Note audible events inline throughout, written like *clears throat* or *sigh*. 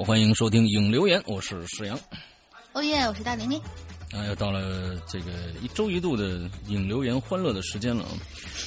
好，欢迎收听影留言，我是石阳。哦耶，我是大玲玲。啊，又到了这个一周一度的影留言欢乐的时间了啊！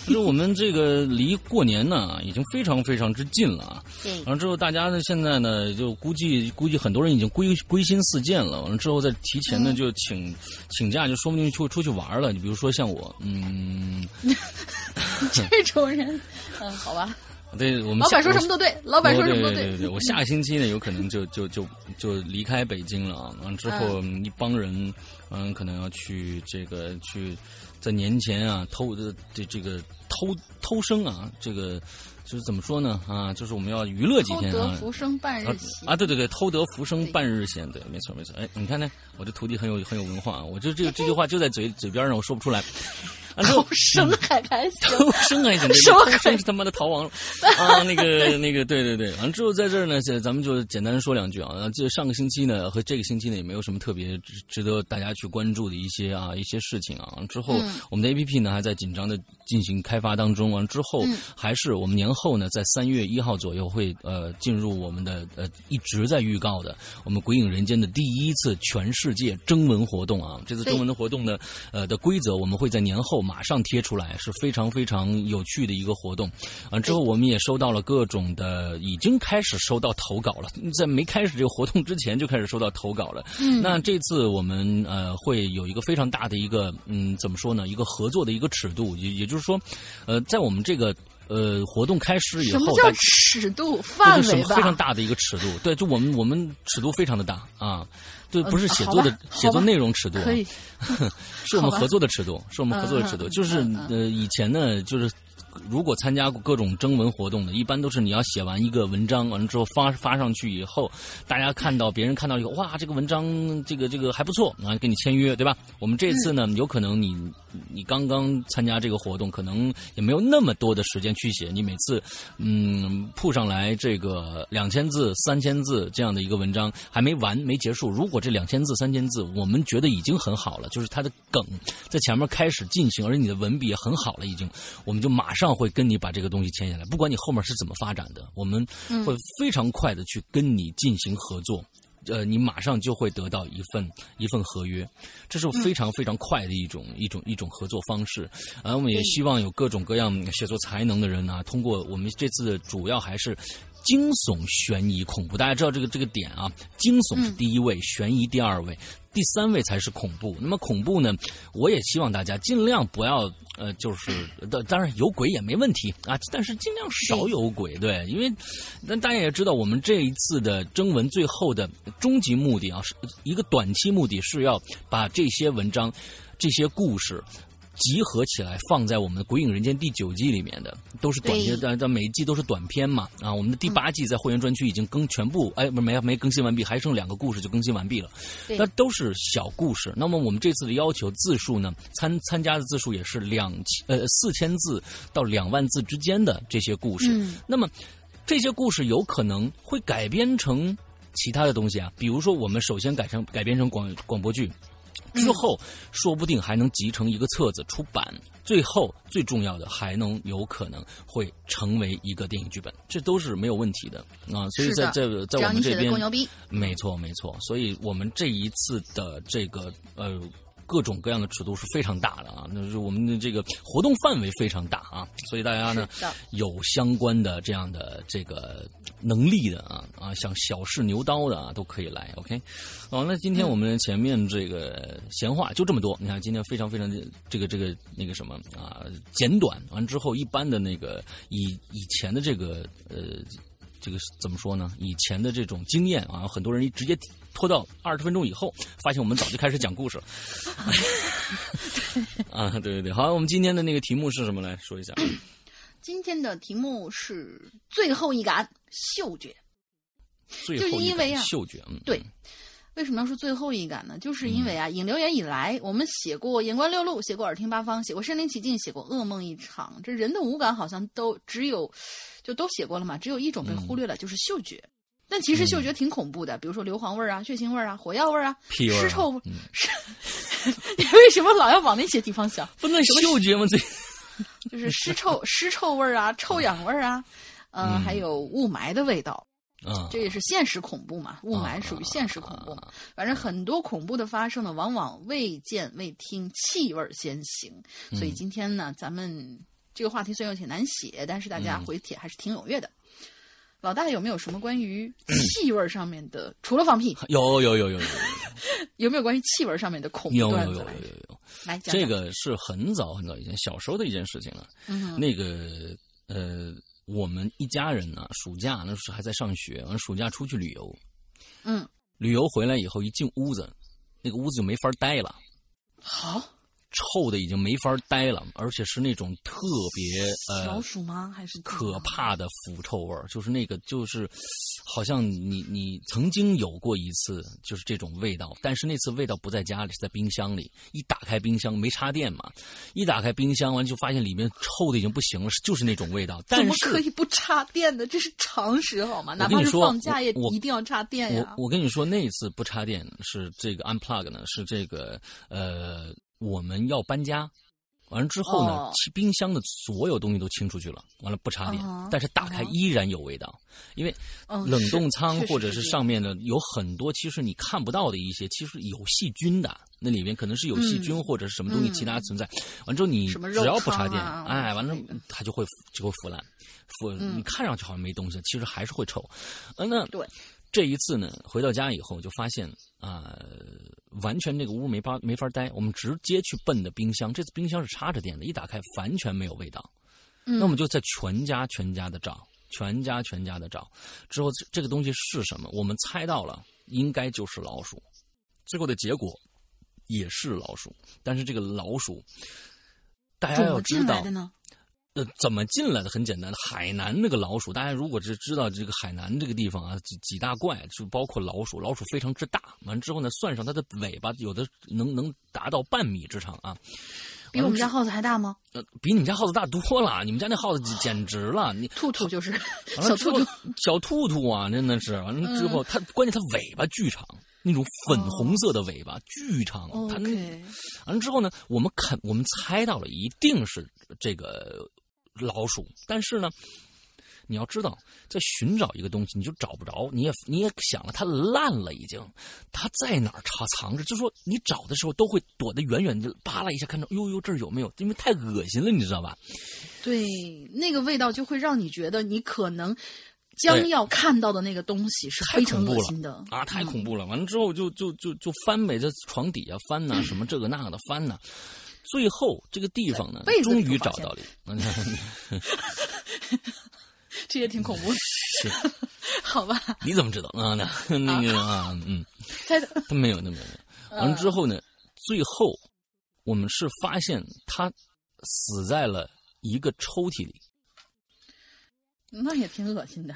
就是我们这个离过年呢，已经非常非常之近了啊。对。完了之后，大家呢现在呢，就估计估计很多人已经归归心似箭了。完了之后，再提前呢就请请假，就说不定出出去玩了。你比如说像我，嗯，*laughs* 这种人，嗯，好吧。对我们老板说什么都对，老板说什么都对。对对对，我下个星期呢，有可能就就就就离开北京了啊。完之后，一帮人，嗯，可能要去这个去在年前啊偷的这这个偷偷生啊，这个就是怎么说呢啊？就是我们要娱乐几天啊。偷得浮生半日闲啊！对对对，偷得浮生半日闲，对，没错没错。哎，你看呢，我这徒弟很有很有文化啊，我就这个 *laughs* 这句话就在嘴嘴边上，我说不出来。偷生还还行，偷生还行，什么生是他妈的逃亡了 *laughs* 啊！那个那个，对对对，完了之后在这儿呢，咱们就简单说两句啊。这上个星期呢和这个星期呢也没有什么特别值得大家去关注的一些啊一些事情啊。之后我们的 A P P 呢还在紧张的进行开发当中。完之后还是我们年后呢在三月一号左右会呃进入我们的呃一直在预告的我们鬼影人间的第一次全世界征文活动啊。这次征文的活动呢呃的规则我们会在年后。马上贴出来是非常非常有趣的一个活动，啊，之后我们也收到了各种的，已经开始收到投稿了，在没开始这个活动之前就开始收到投稿了。*laughs* 嗯，那这次我们呃会有一个非常大的一个嗯怎么说呢？一个合作的一个尺度，也也就是说，呃，在我们这个呃活动开始以后，什么叫尺度范围非常大的一个尺度？对，就我们我们尺度非常的大啊。对，不是写作的写作内容尺度，可以，*laughs* 是我们合作的尺度，是我们合作的尺度。就是呃，以前呢，就是如果参加过各种征文活动的，一般都是你要写完一个文章，完了之后发发上去以后，大家看到别人看到以后，哇，这个文章这个这个还不错，啊，给你签约，对吧？我们这次呢，有可能你你刚刚参加这个活动，可能也没有那么多的时间去写，你每次嗯铺上来这个两千字、三千字这样的一个文章还没完没结束，如果这两千字、三千字，我们觉得已经很好了，就是它的梗在前面开始进行，而你的文笔也很好了，已经，我们就马上会跟你把这个东西签下来。不管你后面是怎么发展的，我们会非常快的去跟你进行合作。呃，你马上就会得到一份一份合约，这是非常非常快的一种一种一种合作方式。啊我们也希望有各种各样写作才能的人啊，通过我们这次主要还是。惊悚、悬疑、恐怖，大家知道这个这个点啊？惊悚是第一位，悬疑第二位，第三位才是恐怖。那么恐怖呢？我也希望大家尽量不要呃，就是当当然有鬼也没问题啊，但是尽量少有鬼，对，因为那大家也知道，我们这一次的征文最后的终极目的啊，是一个短期目的是要把这些文章、这些故事。集合起来放在我们的《鬼影人间》第九季里面的，都是短片，但但每一季都是短片嘛。啊，我们的第八季在会员专区已经更全部，哎，不没没更新完毕，还剩两个故事就更新完毕了。那都是小故事。那么我们这次的要求字数呢，参参加的字数也是两千呃四千字到两万字之间的这些故事。那么这些故事有可能会改编成其他的东西啊，比如说我们首先改成改编成广广播剧。之后，说不定还能集成一个册子出版。最后，最重要的还能有可能会成为一个电影剧本，这都是没有问题的啊！所以在在在我们这边，没错没错。所以我们这一次的这个呃。各种各样的尺度是非常大的啊，那是我们的这个活动范围非常大啊，所以大家呢有相关的这样的这个能力的啊啊，像小试牛刀的啊都可以来，OK。好，那今天我们前面这个闲话就这么多，你看今天非常非常这个这个那个什么啊简短，完之后一般的那个以以前的这个呃。这个怎么说呢？以前的这种经验啊，很多人直接拖到二十分钟以后，发现我们早就开始讲故事了。*laughs* 啊，对对对，好，我们今天的那个题目是什么？来说一下。*coughs* 今天的题目是最后一感嗅觉。最后一杆嗅觉，嗯，对。为什么要说最后一感呢？就是因为啊，引流言以来，我们写过眼观六路，写过耳听八方，写过身临其境，写过噩梦一场。这人的五感好像都只有，就都写过了嘛。只有一种被忽略了，就是嗅觉。但其实嗅觉挺恐怖的，比如说硫磺味儿啊、血腥味儿啊、火药味儿啊、尸臭你 *laughs* *laughs* 为什么老要往那些地方想？不能嗅觉吗？这 *laughs* 就是尸臭、尸臭味儿啊、臭氧味儿啊，嗯，还有雾霾的味道。啊，这也是现实恐怖嘛？雾霾属于现实恐怖嘛。反正很多恐怖的发生呢，往往未见未听，气味先行。所以今天呢，咱们这个话题虽然有些难写，但是大家回帖还是挺踊跃的。老大有没有什么关于气味上面的？除了放屁，*laughs* 有有有有有。有没有关于气味上面的恐怖段子？有有有有有。来，这个是很早很早以前小时候的一件事情了。嗯，那个呃。我们一家人呢，暑假那时候还在上学，完暑假出去旅游，嗯，旅游回来以后一进屋子，那个屋子就没法待了。好。臭的已经没法待了，而且是那种特别呃老鼠吗？还是可怕的腐臭味儿？就是那个，就是好像你你曾经有过一次，就是这种味道，但是那次味道不在家里，是在冰箱里。一打开冰箱，没插电嘛，一打开冰箱完就发现里面臭的已经不行了，就是那种味道。怎么可以不插电的？这是常识好吗？哪怕是放假也一定要插电呀。我我跟你说，那一次不插电是这个 unplug 呢，是这个呃。我们要搬家，完了之后呢，冰箱的所有东西都清出去了，完了不插电，但是打开依然有味道，因为冷冻仓或者是上面的有很多其实你看不到的一些，其实有细菌的，那里面可能是有细菌或者是什么东西其他存在，完之后你只要不插电，哎，完了它就会就会腐烂，腐你看上去好像没东西，其实还是会臭，嗯，那对。这一次呢，回到家以后就发现啊，完全这个屋没法没法待。我们直接去奔的冰箱，这次冰箱是插着电的，一打开完全没有味道。那我们就在全家全家的找，全家全家的找，之后这个东西是什么？我们猜到了，应该就是老鼠。最后的结果也是老鼠，但是这个老鼠，大家要知道。呃，怎么进来的？很简单，海南那个老鼠，大家如果是知道这个海南这个地方啊，几几大怪，就包括老鼠，老鼠非常之大。完之后呢，算上它的尾巴，有的能能达到半米之长啊。比我们家耗子还大吗？呃，比你们家耗子大多了。你们家那耗子简直了，你兔兔就是小兔兔，小兔兔啊，真的是。完了之后，它关键它尾巴巨长，那种粉红色的尾巴巨长。它那完了之后呢，我们肯我们猜到了，一定是这个。老鼠，但是呢，你要知道，在寻找一个东西，你就找不着，你也你也想了，它烂了，已经，它在哪儿藏藏着？就说你找的时候，都会躲得远远的，扒拉一下，看着，呦呦，这儿有没有？因为太恶心了，你知道吧？对，那个味道就会让你觉得，你可能将要看到的那个东西是非常恶心的啊！太恐怖了！完了之后，就就就就翻呗，在床底下翻呐，*clears throat* 什么这个那个的翻呐。最后这个地方呢，终于找到了。*laughs* 这也挺恐怖的。*laughs* 好吧？你怎么知道啊？那 *laughs* 那个啊，嗯。他没有，那没有。完了之后呢，最后我们是发现他死在了一个抽屉里。那也挺恶心的。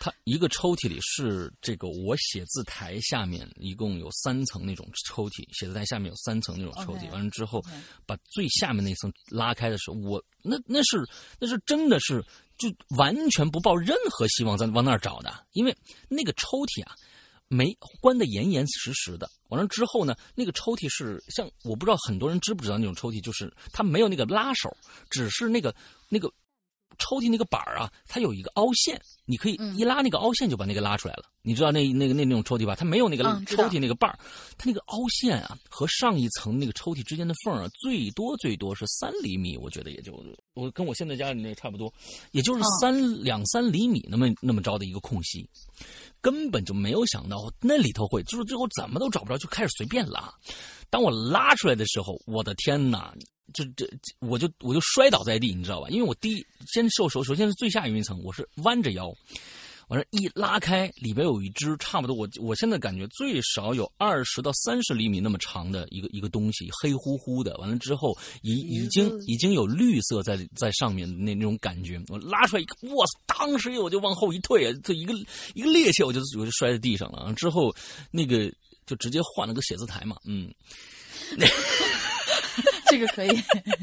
它一个抽屉里是这个我写字台下面一共有三层那种抽屉，写字台下面有三层那种抽屉。完了之后，把最下面那层拉开的时候，我那那是那是真的是就完全不抱任何希望在往那儿找的，因为那个抽屉啊没关的严严实实的。完了之后呢，那个抽屉是像我不知道很多人知不知道那种抽屉，就是它没有那个拉手，只是那个那个。抽屉那个板儿啊，它有一个凹陷，你可以一拉那个凹陷就把那个拉出来了。你知道那那个那那种抽屉吧？它没有那个抽屉那个把儿，它那个凹陷啊和上一层那个抽屉之间的缝啊，最多最多是三厘米，我觉得也就我跟我现在家里那差不多，也就是三两三厘米那么那么着的一个空隙，根本就没有想到那里头会，就是最后怎么都找不着，就开始随便拉。当我拉出来的时候，我的天哪！就这，我就我就摔倒在地，你知道吧？因为我第一先受手，首先是最下一层，我是弯着腰，完了，一拉开，里边有一只差不多，我我现在感觉最少有二十到三十厘米那么长的一个一个东西，黑乎乎的。完了之后，已已经已经有绿色在在上面那那种感觉。我拉出来一个，哇塞！当时我就往后一退啊，这一个一个趔趄，我就我就摔在地上了。之后那个就直接换了个写字台嘛，嗯。*laughs* 这个可以，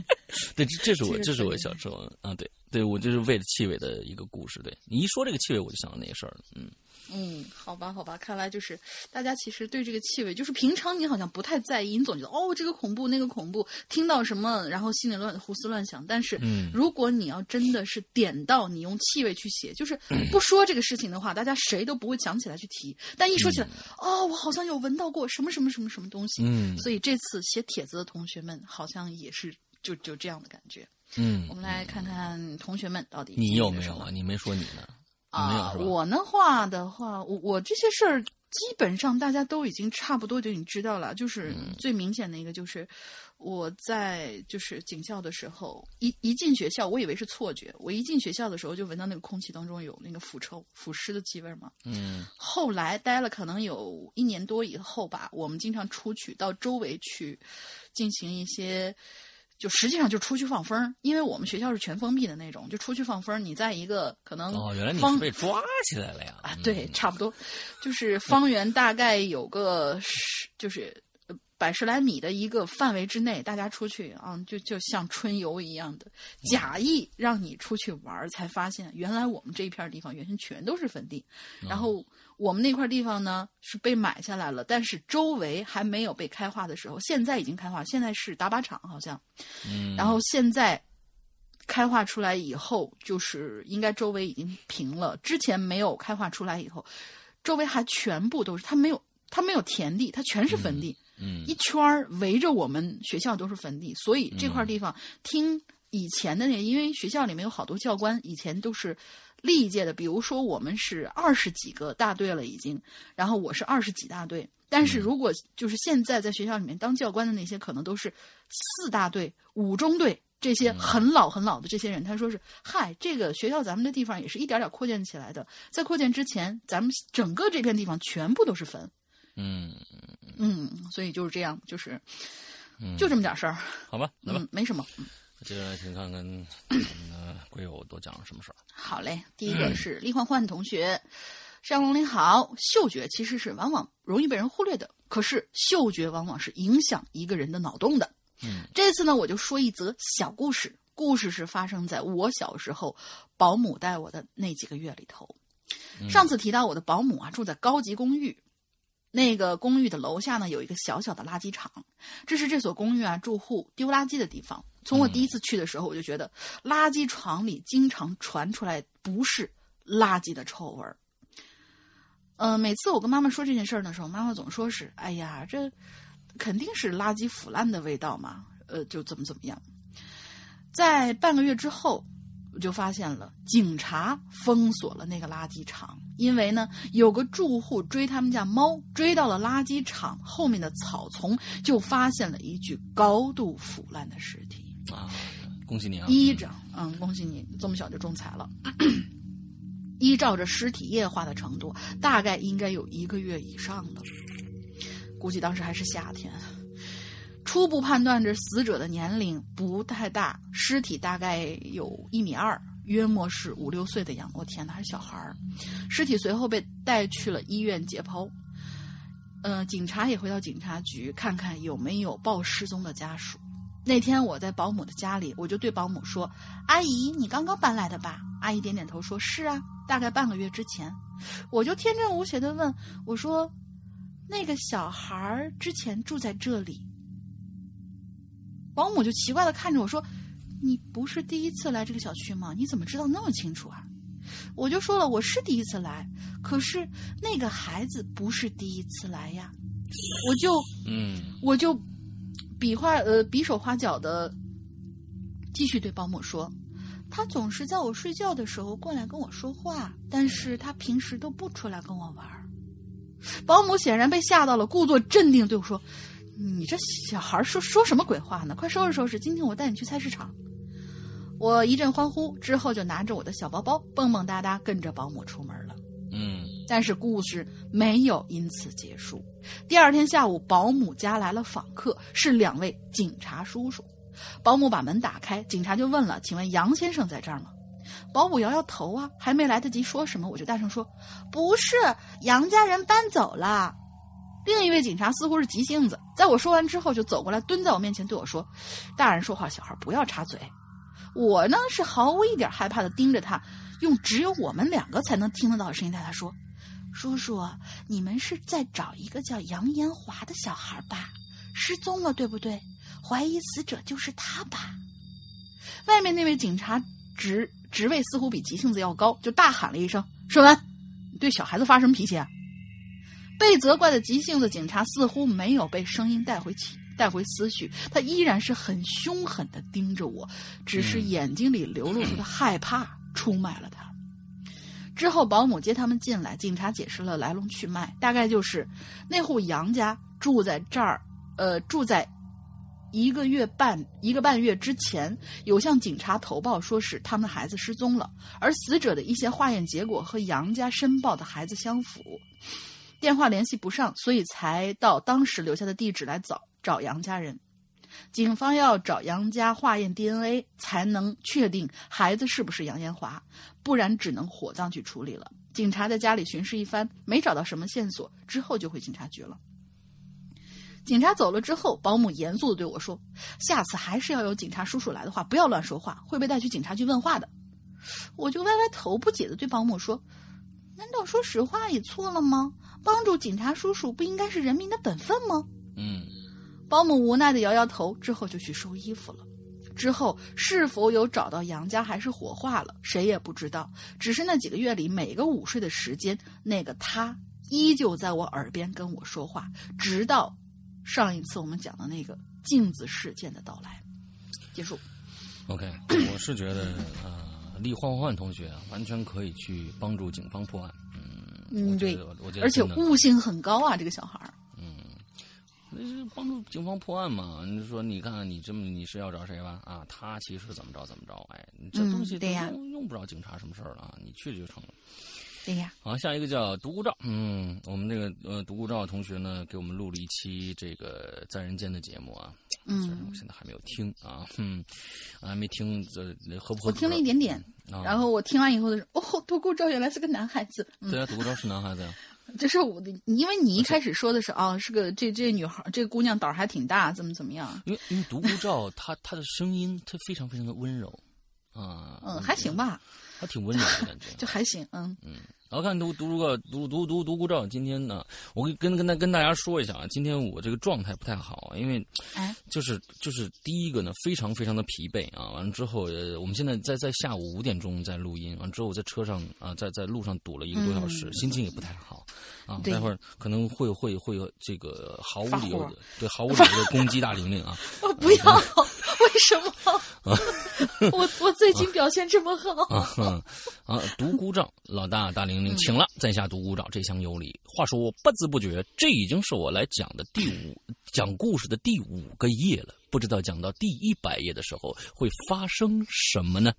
*laughs* 对，这这是我这是我小时候啊，对对，我就是为了气味的一个故事。对你一说这个气味，我就想到那个事儿了，嗯。嗯，好吧，好吧，看来就是大家其实对这个气味，就是平常你好像不太在意，你总觉得哦，这个恐怖，那个恐怖，听到什么然后心里乱胡思乱想。但是，如果你要真的是点到你用气味去写，就是 *clears throat* 不说这个事情的话，大家谁都不会想起来去提。但一说起来，哦，我好像有闻到过什么什么什么什么东西。嗯，所以这次写帖子的同学们好像也是就就这样的感觉。嗯，我们来看看同学们到底你有没有啊？你没说你呢。啊，我的话的话，我我这些事儿基本上大家都已经差不多就已经知道了。就是最明显的一个，就是我在就是警校的时候，一一进学校，我以为是错觉。我一进学校的时候，就闻到那个空气当中有那个腐臭、腐尸的气味嘛。嗯。后来待了可能有一年多以后吧，我们经常出去到周围去进行一些。就实际上就出去放风因为我们学校是全封闭的那种，就出去放风你在一个可能哦，原来你是被抓起来了呀？啊，对，差不多，就是方圆大概有个十，就是百十来米的一个范围之内，大家出去啊，就就像春游一样的，假意让你出去玩才发现原来我们这一片地方原先全都是坟地，然后。我们那块地方呢是被买下来了，但是周围还没有被开化的时候，现在已经开化，现在是打靶场好像。嗯。然后现在开化出来以后，就是应该周围已经平了。之前没有开化出来以后，周围还全部都是，它没有它没有田地，它全是坟地。嗯。一圈围着我们学校都是坟地，所以这块地方听以前的那，因为学校里面有好多教官，以前都是。历届的，比如说我们是二十几个大队了已经，然后我是二十几大队。但是如果就是现在在学校里面当教官的那些，可能都是四大队、五中队这些很老很老的这些人。他说是：“嗨，这个学校咱们的地方也是一点点扩建起来的，在扩建之前，咱们整个这片地方全部都是坟。”嗯嗯，所以就是这样，就是就这么点事儿。好吧，嗯，没什么。接下来请看看 *clears throat* 我们的鬼友都讲了什么事儿。好嘞，第一个是李焕焕同学，山龙您好。嗅觉其实是往往容易被人忽略的，可是嗅觉往往是影响一个人的脑洞的。嗯，这次呢，我就说一则小故事。故事是发生在我小时候保姆带我的那几个月里头。上次提到我的保姆啊，住在高级公寓。那个公寓的楼下呢，有一个小小的垃圾场，这是这所公寓啊住户丢垃圾的地方。从我第一次去的时候，我就觉得垃圾场里经常传出来不是垃圾的臭味儿。嗯，每次我跟妈妈说这件事儿的时候，妈妈总说是：“哎呀，这肯定是垃圾腐烂的味道嘛。”呃，就怎么怎么样。在半个月之后。我就发现了，警察封锁了那个垃圾场，因为呢，有个住户追他们家猫，追到了垃圾场后面的草丛，就发现了一具高度腐烂的尸体啊！恭喜你啊！依着，嗯，恭喜你这么小就中彩了。*clears throat* 依照着尸体液化的程度，大概应该有一个月以上的，估计当时还是夏天。初步判断，这死者的年龄不太大，尸体大概有一米二，约莫是五六岁的样。我天哪，还是小孩儿！尸体随后被带去了医院解剖。呃，警察也回到警察局看看有没有报失踪的家属。那天我在保姆的家里，我就对保姆说：“阿姨，你刚刚搬来的吧？”阿姨点点头说：“是啊，大概半个月之前。”我就天真无邪的问：“我说，那个小孩之前住在这里？”保姆就奇怪的看着我说：“你不是第一次来这个小区吗？你怎么知道那么清楚啊？”我就说了：“我是第一次来，可是那个孩子不是第一次来呀。”我就嗯，我就比划呃比手画脚的继续对保姆说：“他总是在我睡觉的时候过来跟我说话，但是他平时都不出来跟我玩。”保姆显然被吓到了，故作镇定对我说。你这小孩说说什么鬼话呢？快收拾收拾，今天我带你去菜市场。我一阵欢呼，之后就拿着我的小包包，蹦蹦哒哒跟着保姆出门。但是故事没有因此结束。第二天下午，保姆家来了访客，是两位警察叔叔。保姆把门打开，警察就问了：“请问杨先生在这儿吗？”保姆摇摇头啊，还没来得及说什么，我就大声说：“不是，杨家人搬走了。”另一位警察似乎是急性子，在我说完之后就走过来，蹲在我面前对我说：“大人说话，小孩不要插嘴。”我呢是毫无一点害怕的盯着他，用只有我们两个才能听得到的声音对他说：“叔叔，你们是在找一个叫杨延华的小孩吧？失踪了，对不对？怀疑死者就是他吧？”外面那位警察职职位似乎比急性子要高，就大喊了一声：“顺文，你对小孩子发什么脾气啊？”被责怪的急性子警察似乎没有被声音带回起带回思绪，他依然是很凶狠的盯着我，只是眼睛里流露出的害怕出卖了他。之后保姆接他们进来，警察解释了来龙去脉，大概就是那户杨家住在这儿，呃，住在一个月半一个半月之前，有向警察投报说是他们的孩子失踪了，而死者的一些化验结果和杨家申报的孩子相符。电话联系不上，所以才到当时留下的地址来找找杨家人。警方要找杨家化验 DNA，才能确定孩子是不是杨延华，不然只能火葬去处理了。警察在家里巡视一番，没找到什么线索，之后就回警察局了。警察走了之后，保姆严肃的对我说：“下次还是要有警察叔叔来的话，不要乱说话，会被带去警察局问话的。”我就歪歪头，不解的对保姆说：“难道说实话也错了吗？帮助警察叔叔不应该是人民的本分吗？”嗯，保姆无奈的摇摇头，之后就去收衣服了。之后是否有找到杨家，还是火化了，谁也不知道。只是那几个月里，每个午睡的时间，那个他依旧在我耳边跟我说话，直到上一次我们讲的那个镜子事件的到来。结束。OK，我是觉得呃，厉焕焕同学啊，完全可以去帮助警方破案。嗯，嗯，对我觉得，我觉得而且悟性很高啊，这个小孩儿。那是帮助警方破案嘛？你说，你看看你这么你是要找谁吧？啊，他其实怎么着怎么着？哎，这嗯东西对呀用用不着警察什么事儿了啊，你去就成了。对呀，好，下一个叫独孤照，嗯，我们这个呃独孤照同学呢，给我们录了一期这个在人间的节目啊，虽然嗯我，现在还没有听啊，哼，还没听这合不合？我听了一点点，啊，然后我听完以后的时候，哦，独孤照原来是个男孩子。嗯，对啊，独孤照是男孩子呀，这是我的，因为你一开始说的是啊，是个这这女孩，这个姑娘胆儿还挺大，怎么怎么样？因为因为独孤照她她的声音她非常非常的温柔啊，嗯，还行，吧，还挺温柔的感觉。*laughs* 就还行，嗯然后看独独孤独独独独孤照，今天呢，我跟跟跟大跟大家说一下啊，今天我这个状态不太好，因为，就是就是第一个呢，非常非常的疲惫啊。完了之后，呃，我们现在在在下午五点钟在录音，完了之后我在车上啊，在在路上堵了一个多小时，心情也不太好啊。待会儿可能会会会这个毫无理由的对毫无理由的攻击大玲玲啊。我不要，*laughs* 为什么？*laughs* 我我最近表现这么好，啊！独孤照老大大玲玲，请了，在下独孤照，这厢有礼。话说，不知不觉，这已经是我来讲的第五讲故事的第五个页了。不知道讲到第一百页的时候会发生什么呢？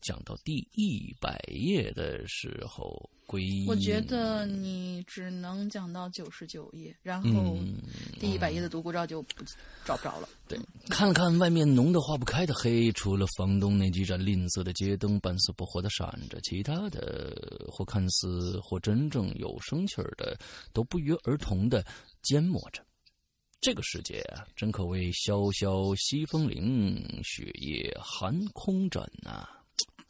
讲到第一百页的时候，归隐。我觉得你只能讲到九十九页，然后嗯第一百页的独孤照就不找不着了。对，看了看外面浓得化不开的黑，除了房东那几盏吝啬的街灯半死不活的闪着，其他的或看似或真正有生气儿的，都不约而同的缄默着。这个世界啊，真可谓萧萧西风凌，雪夜寒空枕呐、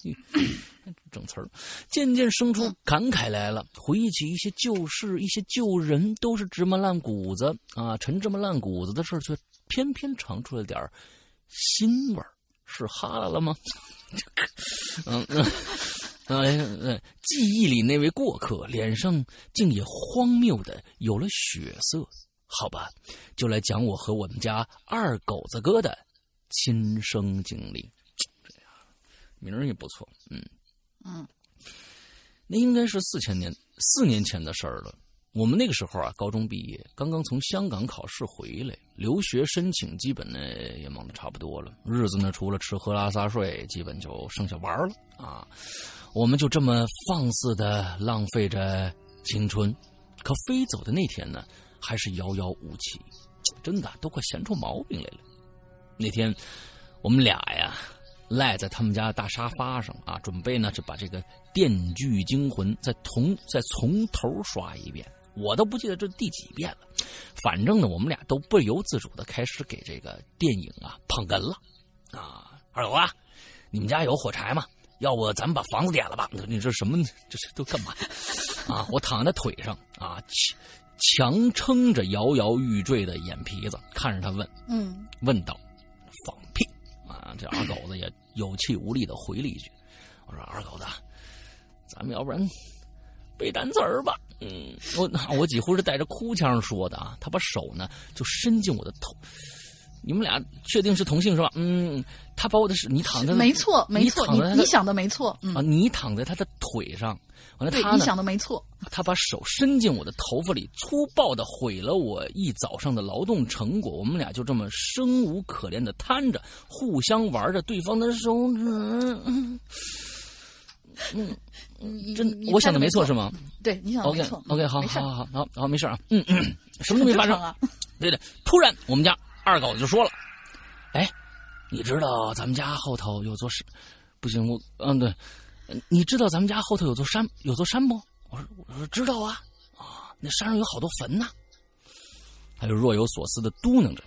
*laughs* 整词儿，渐渐生出感慨来了。回忆起一些旧事，一些旧人，都是芝麻烂谷子啊，陈芝麻烂谷子的事儿，却偏偏尝出了点儿腥味儿。是哈喇了吗？*laughs* 嗯嗯。哎，哎，记忆里那位过客脸上竟也荒谬的有了血色。好吧，就来讲我和我们家二狗子哥的亲身经历。名儿也不错，嗯嗯，那应该是四千年四年前的事儿了。我们那个时候啊，高中毕业，刚刚从香港考试回来，留学申请基本呢也忙得差不多了。日子呢，除了吃喝拉撒睡，基本就剩下玩了啊。我们就这么放肆的浪费着青春。可飞走的那天呢，还是遥遥无期，真的都快闲出毛病来了。那天，我们俩呀赖在他们家大沙发上啊，准备呢就把这个《电锯惊魂》再从再从头刷一遍。我都不记得这第几遍了，反正呢，我们俩都不由自主的开始给这个电影啊捧哏了。啊，二狗啊，你们家有火柴吗？要不咱们把房子点了吧？你这什么？这是都干嘛？啊！我躺在腿上啊，强撑着摇摇欲坠的眼皮子，看着他问，嗯，问道：“放屁！”这二狗子也有气无力的回了一句：“我说二狗子，咱们要不然背单词儿吧？”嗯，我我几乎是带着哭腔说的啊。他把手呢就伸进我的头。你们俩确定是同性是吧？嗯，他把我的是你躺在没错没错，你你想的没错、嗯、啊，你躺在他的腿上，完了他呢？你想的没错，他把手伸进我的头发里，粗暴的毁了我一早上的劳动成果。我们俩就这么生无可恋的瘫着，互相玩着对方的手指。嗯嗯，真我想的没错是吗？对，你想的没错。OK 好，好好好好好，没事啊。嗯嗯，*laughs* 什么都没发生啊。对的，突然我们家。二狗子就说了：“哎，你知道咱们家后头有座山？不行，我嗯对，你知道咱们家后头有座山有座山不？”我说：“我说知道啊，啊，那山上有好多坟呐。”他就若有所思的嘟囔着：“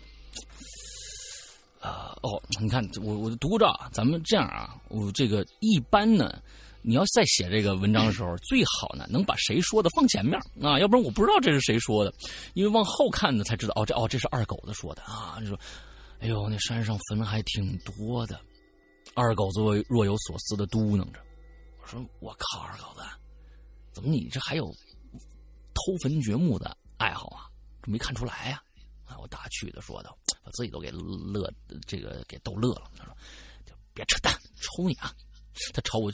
啊、哦，你看我我读着，咱们这样啊，我这个一般呢。”你要再写这个文章的时候，最好呢能把谁说的放前面啊，要不然我不知道这是谁说的，因为往后看呢才知道哦，这哦这是二狗子说的啊。你说，哎呦，那山上坟还挺多的。二狗子若有所思的嘟囔着，我说我靠，二狗子，怎么你这还有偷坟掘墓的爱好啊？这没看出来呀、啊？我打趣的说道，把自己都给乐，这个给逗乐了。他说就，别扯淡，抽你啊！他朝我。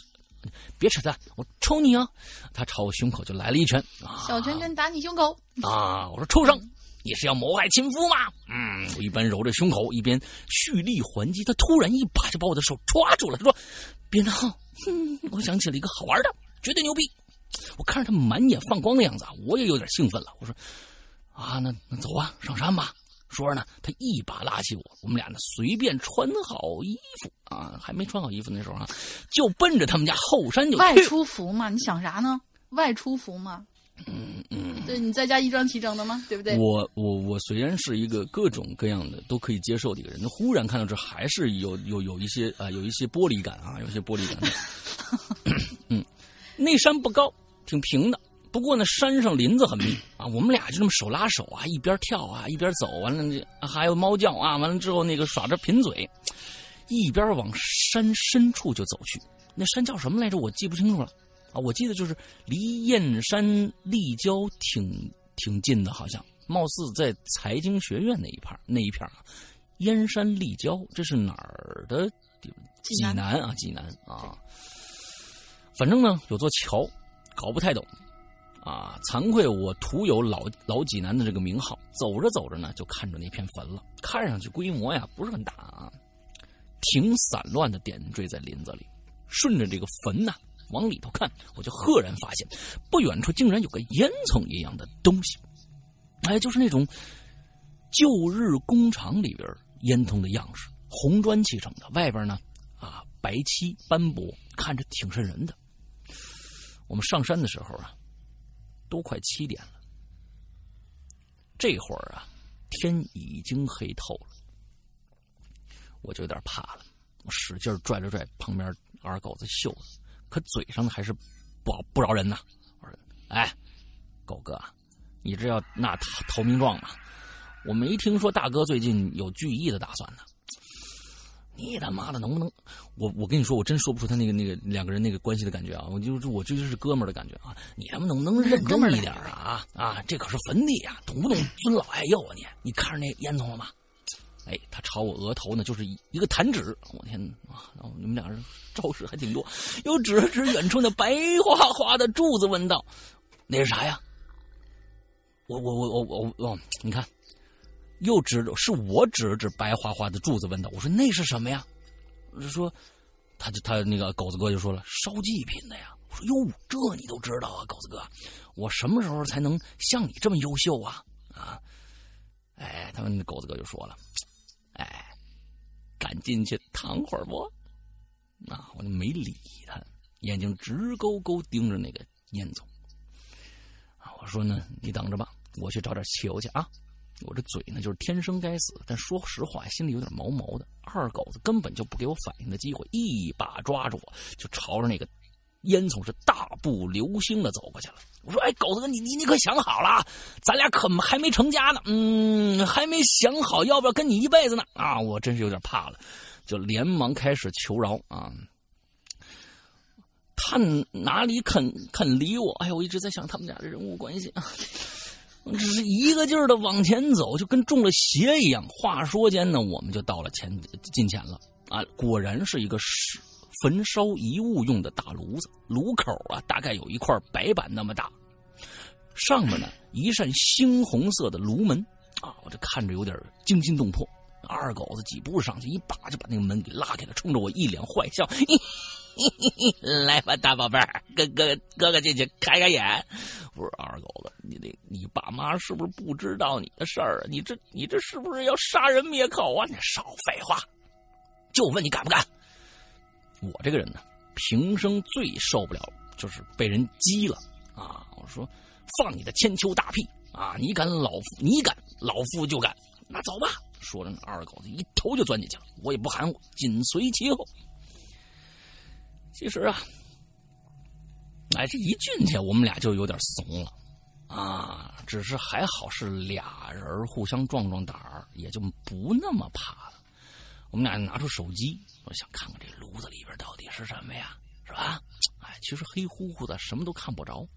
别扯淡！我抽你啊！他朝我胸口就来了一拳，啊、小拳拳打你胸口啊！我说畜生，你是要谋害亲夫吗？嗯，我一边揉着胸口，一边蓄力还击。他突然一把就把我的手抓住了，他说：“别闹！”嗯，我想起了一个好玩的，绝对牛逼！我看着他满眼放光的样子，我也有点兴奋了。我说：“啊，那那走啊，上山吧！”说着呢，他一把拉起我，我们俩呢随便穿好衣服啊，还没穿好衣服那时候啊，就奔着他们家后山就去。外出服嘛，你想啥呢？外出服嘛，嗯嗯，对，你在家衣装齐整的吗？对不对？我我我虽然是一个各种各样的都可以接受的一个人，忽然看到这还是有有有一些啊、呃，有一些玻璃感啊，有些玻璃感。*coughs* 嗯，那山不高，挺平的。不过呢，山上林子很密啊，我们俩就这么手拉手啊，一边跳啊，一边走，完了这还有猫叫啊，完了之后那个耍着贫嘴，一边往山深处就走去。那山叫什么来着？我记不清楚了啊，我记得就是离燕山立交挺挺近的，好像貌似在财经学院那一片那一片啊。燕山立交，这是哪儿的地方？济南啊，济南啊。反正呢，有座桥，搞不太懂。啊，惭愧我徒有老老济南的这个名号。走着走着呢，就看着那片坟了，看上去规模呀不是很大啊，挺散乱的点缀在林子里。顺着这个坟呐，往里头看，我就赫然发现，不远处竟然有个烟囱一样的东西，哎，就是那种旧日工厂里边烟囱的样式，红砖砌成的，外边呢啊白漆斑驳，看着挺瘆人的。我们上山的时候啊，都快七点了，这会儿啊，天已经黑透了，我就有点怕了。我使劲拽了拽旁边二狗子袖子，可嘴上呢还是不不饶人呐。我说：“哎，狗哥，你这要纳投名状吗？我没听说大哥最近有聚义的打算呢。你他妈的能不能……我我跟你说，我真说不出他那个那个两个人那个关系的感觉啊！我就我这就是哥们儿的感觉啊！你他妈能能认真一点啊啊！这可是坟地啊，懂不懂 *laughs* 尊老爱幼啊你？你看着那烟囱了吗？”哎，他朝我额头呢，就是一个弹指。我天啊！然后你们俩人招式还挺多，又指了指远处那白花花的柱子，问道：“那是啥呀？”我我我我我我，你看，又指着是我指了指白花花的柱子，问道：“我说那是什么呀？”我说，他就他那个狗子哥就说了：“烧祭品的呀。”我说：“哟，这你都知道啊，狗子哥，我什么时候才能像你这么优秀啊？”啊，哎，他们狗子哥就说了。哎，敢进去躺会儿不？啊，我就没理他，眼睛直勾勾盯着那个烟囱。啊，我说呢，你等着吧，我去找点汽油去啊。我这嘴呢，就是天生该死，但说实话，心里有点毛毛的。二狗子根本就不给我反应的机会，一把抓住我，就朝着那个。烟囱是大步流星的走过去了。我说：“哎，狗子哥，你你你可想好了？咱俩可还没成家呢，嗯，还没想好要不要跟你一辈子呢。”啊，我真是有点怕了，就连忙开始求饶啊。他哪里肯肯理我？哎呀，我一直在想他们俩的人物关系啊，只是一个劲儿的往前走，就跟中了邪一样。话说间呢，我们就到了前近前了啊，果然是一个是。焚烧遗物用的大炉子，炉口啊，大概有一块白板那么大，上面呢一扇猩红色的炉门，啊，我这看着有点惊心动魄。二狗子几步上去，一把就把那个门给拉开了，冲着我一脸坏笑：“ *laughs* *laughs* 来吧，大宝贝儿，哥哥哥哥进去开开眼。”我说：“二狗子，你那你爸妈是不是不知道你的事儿啊？你这你这是不是要杀人灭口啊？你少废话，就问你敢不敢？”我这个人呢，平生最受不了就是被人激了啊！我说放你的千秋大屁啊！你敢老夫，你敢老夫就敢，那走吧！说着，二狗子一头就钻进去了，我也不含糊，紧随其后。其实啊，哎，这一进去，我们俩就有点怂了啊！只是还好是俩人互相壮壮胆儿，也就不那么怕了。我们俩拿出手机，我想看看这炉子里边到底是什么呀，是吧？哎，其实黑乎乎的，什么都看不着。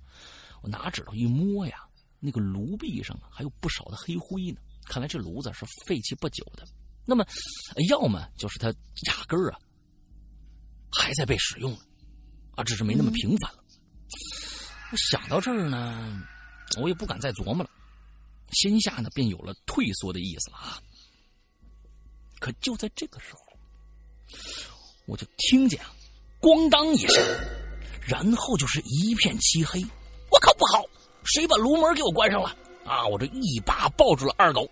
我拿指头一摸呀，那个炉壁上还有不少的黑灰呢。看来这炉子是废弃不久的。那么，要么就是它压根儿啊还在被使用啊，只是没那么频繁了。我想到这儿呢，我也不敢再琢磨了，心下呢便有了退缩的意思了啊。可就在这个时候，我就听见啊“咣当”一声，然后就是一片漆黑。我靠，不好！谁把炉门给我关上了？啊！我这一把抱住了二狗。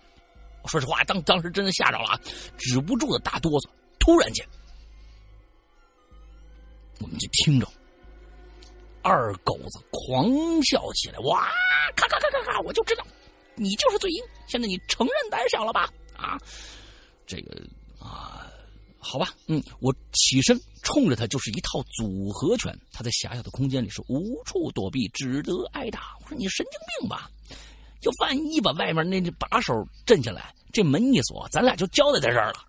说实话，当当时真的吓着了啊，止不住的大哆嗦。突然间，我们就听着二狗子狂笑起来。哇！咔咔咔咔咔！我就知道，你就是嘴硬。现在你承认胆小了吧？啊！这个啊，好吧，嗯，我起身冲着他就是一套组合拳。他在狭小的空间里是无处躲避，只得挨打。我说你神经病吧？就万一把外面那把手震下来，这门一锁，咱俩就交代在这儿了。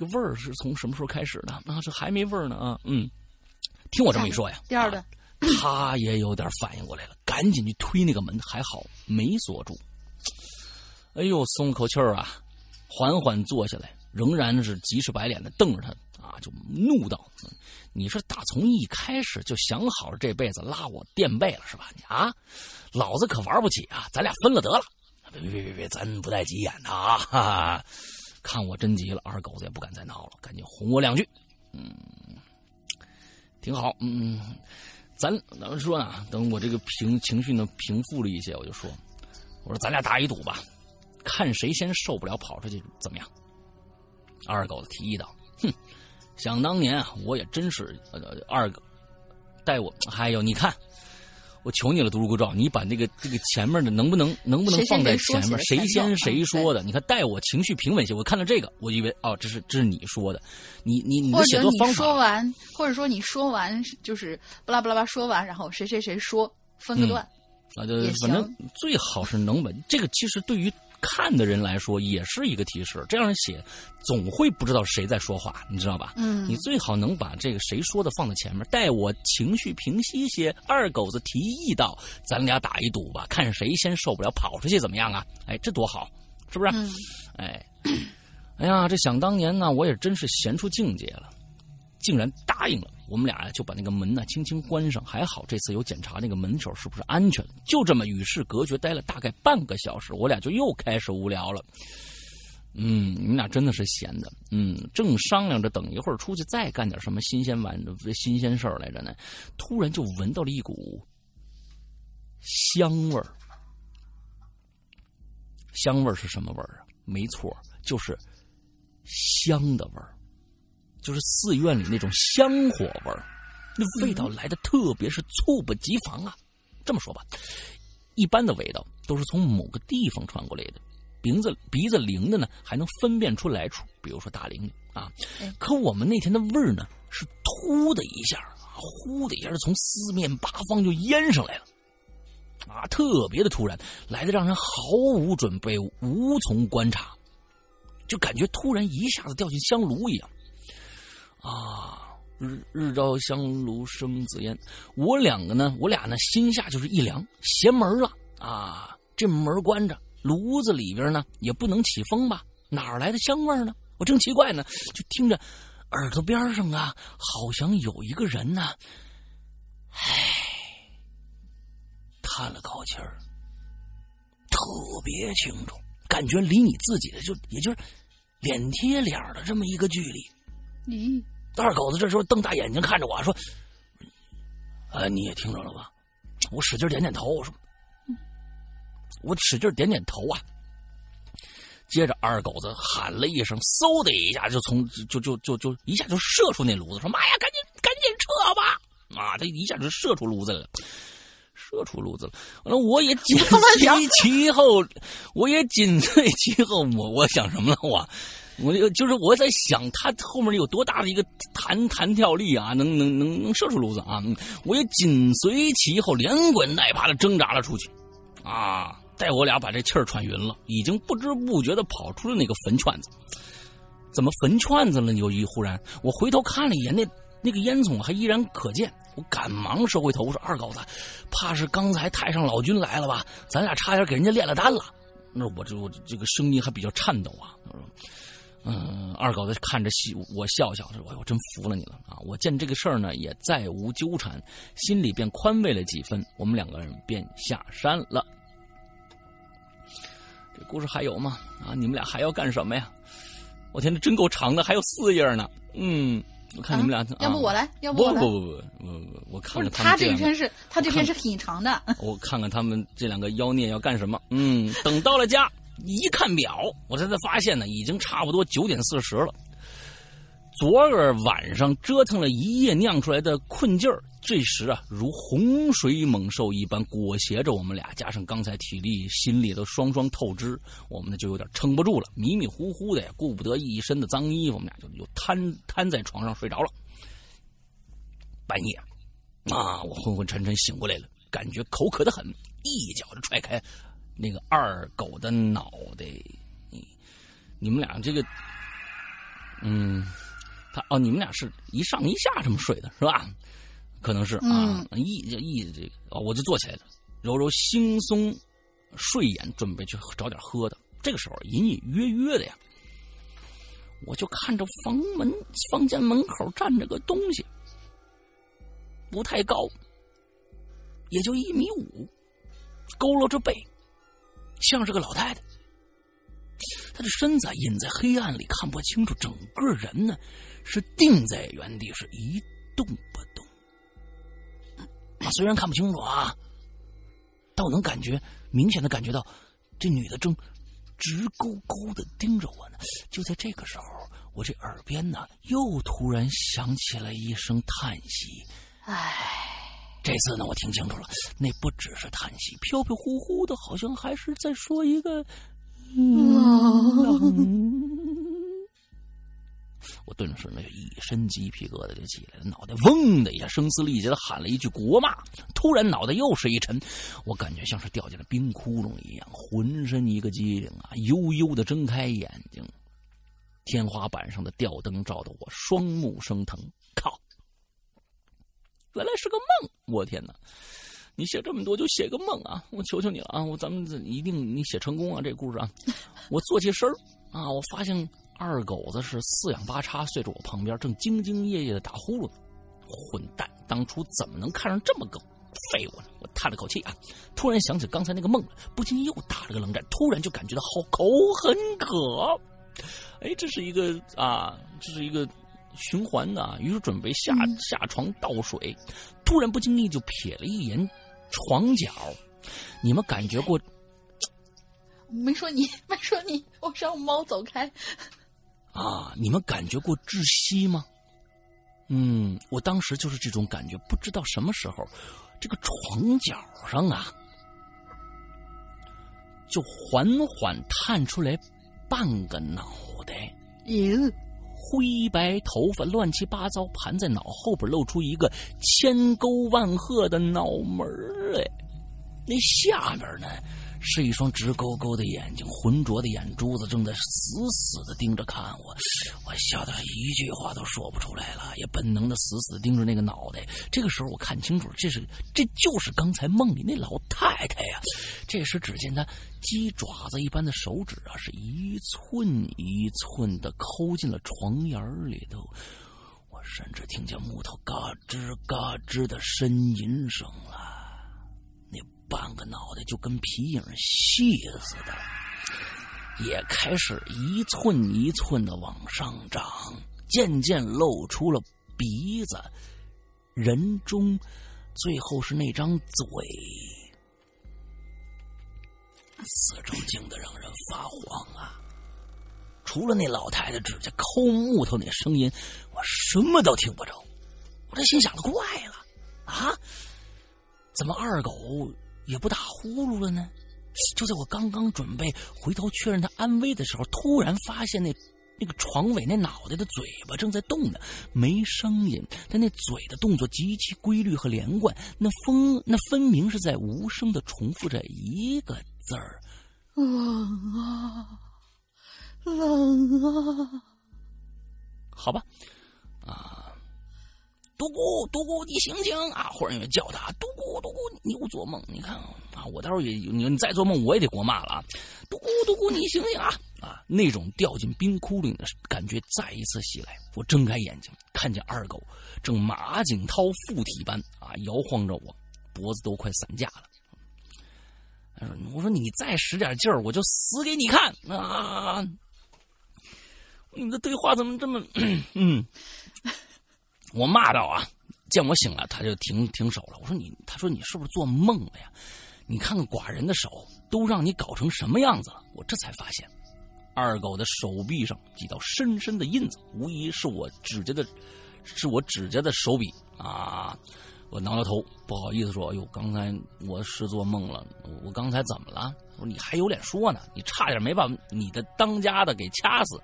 这个味儿是从什么时候开始的？啊，这还没味儿呢啊！嗯，听我这么一说呀，第二个，他也有点反应过来了，赶紧去推那个门，还好没锁住。哎呦，松口气儿啊！缓缓坐下来，仍然是急赤白脸的瞪着他啊，就怒道：“你是打从一开始就想好了这辈子拉我垫背了是吧？你啊，老子可玩不起啊！咱俩分了得了。别别别别别，咱不带急眼的啊！哈哈，看我真急了，二狗子也不敢再闹了，赶紧哄我两句。嗯，挺好，嗯，咱咱们说呢，等我这个平情绪呢平复了一些，我就说，我说咱俩打一赌吧，看谁先受不了跑出去，怎么样？二狗子提议道：“哼，想当年啊，我也真是呃二狗带我，还有你看。”我求你了，独孤照，你把那个这个前面的能不能能不能放在前面？谁先谁说的？你看带我情绪平稳些。我看到这个，我以为哦，这是这是你说的。你你你的写作方法。说完，或者说你说完就是巴拉巴拉巴说完，然后谁谁谁说分个段啊，就反正最好是能把这个。其实对于。看的人来说也是一个提示，这样写总会不知道谁在说话，你知道吧？嗯，你最好能把这个谁说的放在前面，待我情绪平息些。二狗子提议道：“咱俩打一赌吧，看谁先受不了跑出去，怎么样啊？”哎，这多好，是不是？哎，*coughs* 哎呀，这想当年呢，我也真是闲出境界了，竟然答应了。我们俩就把那个门呢轻轻关上，还好这次有检查那个门手是不是安全。就这么与世隔绝待了大概半个小时，我俩就又开始无聊了。嗯，你俩真的是闲的。嗯，正商量着等一会儿出去再干点什么新鲜玩、新鲜事儿来着呢，突然就闻到了一股香味儿。香味儿是什么味儿啊？没错，就是香的味儿。就是寺院里那种香火味儿，那味道来的特别是猝不及防啊！这么说吧，一般的味道都是从某个地方传过来的，鼻子鼻子灵的呢，还能分辨出来处，比如说大玲玲啊。可我们那天的味儿呢，是突的一下，呼的一下，是从四面八方就淹上来了，啊，特别的突然，来的让人毫无准备，无从观察，就感觉突然一下子掉进香炉一样。啊，日日照香炉生紫烟，我两个呢，我俩呢心下就是一凉，邪门了啊！这门关着，炉子里边呢也不能起风吧？哪来的香味呢？我正奇怪呢，就听着耳朵边上啊，好像有一个人呢，唉，叹了口气儿，特别清楚，感觉离你自己的就也就是脸贴脸的这么一个距离。咦，二狗子这时候瞪大眼睛看着我说：“啊，你也听着了吧？”我使劲点点头，我说：“我使劲点点头啊。”接着二狗子喊了一声，嗖的一下就从就就就就一下就射出那炉子，说：“妈呀，赶紧赶紧撤吧！”妈的，一下就射出炉子了，射出炉子了。完了，我也紧随其后，我也紧 *laughs* 随其后。我我想什么了？我。我就就是我在想，他后面有多大的一个弹弹跳力啊，能能能能射出炉子啊！我也紧随其后，连滚带爬的挣扎了出去，啊，带我俩把这气儿喘匀了，已经不知不觉的跑出了那个坟圈子。怎么坟圈子了？有一忽然，我回头看了一眼，那那个烟囱还依然可见。我赶忙收回头，我说：“二狗子，怕是刚才太上老君来了吧？咱俩差点给人家炼了丹了。”那我这我这个声音还比较颤抖啊。嗯，二狗子看着戏，我笑笑说：“我我真服了你了啊！”我见这个事儿呢也再无纠缠，心里便宽慰了几分。我们两个人便下山了。这故事还有吗？啊，你们俩还要干什么呀？我天，这真够长的，还有四页呢。嗯，我看你们俩，要不我来？要不我来？不不不不不，我看看他这篇是，他这篇是挺长的。*laughs* 我看看他们这两个妖孽要干什么。嗯，等到了家。一看表，我这才发现呢，已经差不多九点四十了。昨儿晚上折腾了一夜酿出来的困劲儿，这时啊，如洪水猛兽一般裹挟着我们俩，加上刚才体力、心力都双双透支，我们呢就有点撑不住了，迷迷糊糊的呀，顾不得一身的脏衣服，我们俩就又瘫瘫在床上睡着了。半夜，啊，我昏昏沉沉醒过来了，感觉口渴的很，一脚就踹开。那个二狗的脑袋，你你们俩这个，嗯，他哦，你们俩是一上一下这么睡的是吧？可能是啊，一一这个哦，我就坐起来了，揉揉惺忪睡眼，准备去找点喝的。这个时候隐隐约约的呀，我就看着房门房间门口站着个东西，不太高，也就一米五，佝偻着背。像是个老太太，她的身子隐在黑暗里看不清楚，整个人呢是定在原地，是一动不动。虽然看不清楚啊，但我能感觉明显的感觉到，这女的正直勾勾的盯着我呢。就在这个时候，我这耳边呢又突然响起了一声叹息。唉，这次呢我听清楚了，那不只是叹息，飘飘忽忽的，好像还是在说一个。*laughs* 我顿时那一身鸡皮疙瘩就起来了，脑袋嗡的一下，声嘶力竭的喊了一句国骂。突然脑袋又是一沉，我感觉像是掉进了冰窟窿一样，浑身一个机灵啊，悠悠的睁开眼睛。天花板上的吊灯照得我双目生疼，靠！原来是个梦！我天哪！你写这么多就写个梦啊！我求求你了啊！我咱们一定你写成功啊！这故事啊，我坐起身啊，我发现二狗子是四仰八叉睡着我旁边，正兢兢业业的打呼噜呢。混蛋，当初怎么能看上这么个废物呢？我叹了口气啊，突然想起刚才那个梦，不禁又打了个冷战。突然就感觉到好口很渴，哎，这是一个啊，这是一个循环的。于是准备下下床倒水，突然不经意就瞥了一眼。床角，你们感觉过？没说你，*laughs* 没说你，我让猫走开。啊，你们感觉过窒息吗？嗯，我当时就是这种感觉，不知道什么时候，这个床角上啊，就缓缓探出来半个脑袋。咦。灰白头发乱七八糟盘在脑后边，露出一个千沟万壑的脑门来。那下边呢，是一双直勾勾的眼睛，浑浊的眼珠子正在死死的盯着看我。我吓得一句话都说不出来了，也本能的死死盯着那个脑袋。这个时候我看清楚，这是这就是刚才梦里那老太太呀。这时只见她鸡爪子一般的手指啊，是一寸一寸的抠进了床沿里头。我甚至听见木头嘎吱嘎吱的呻吟声了。半个脑袋就跟皮影戏似的，也开始一寸一寸的往上长，渐渐露出了鼻子、人中，最后是那张嘴。四周静的让人发慌啊！除了那老太太指甲抠木头那声音，我什么都听不着。我这心想的怪了啊，怎么二狗？也不打呼噜了呢。就在我刚刚准备回头确认他安危的时候，突然发现那那个床尾那脑袋的嘴巴正在动呢，没声音，但那嘴的动作极其规律和连贯，那风那分明是在无声的重复着一个字儿：冷啊，冷啊。好吧，啊。独孤，独孤，你醒醒啊！忽然有人叫他，独孤，独孤，你又做梦？你看啊，我待会儿也你你再做梦，我也得国骂了啊！独孤，独孤，你醒醒啊！啊，那种掉进冰窟窿的感觉再一次袭来。我睁开眼睛，看见二狗正马景涛附体般啊摇晃着我，脖子都快散架了。他说：“我说你再使点劲儿，我就死给你看啊！” *clears throat* 你的对话怎么这么…… *clears throat* 嗯。我骂道啊！见我醒了，他就停停手了。我说你，他说你是不是做梦了呀？你看看寡人的手都让你搞成什么样子了？我这才发现，二狗的手臂上几道深深的印子，无疑是我指甲的，是我指甲的手笔啊！我挠挠头，不好意思说：“哎呦，刚才我是做梦了。我刚才怎么了？”说：“你还有脸说呢？你差点没把你的当家的给掐死。”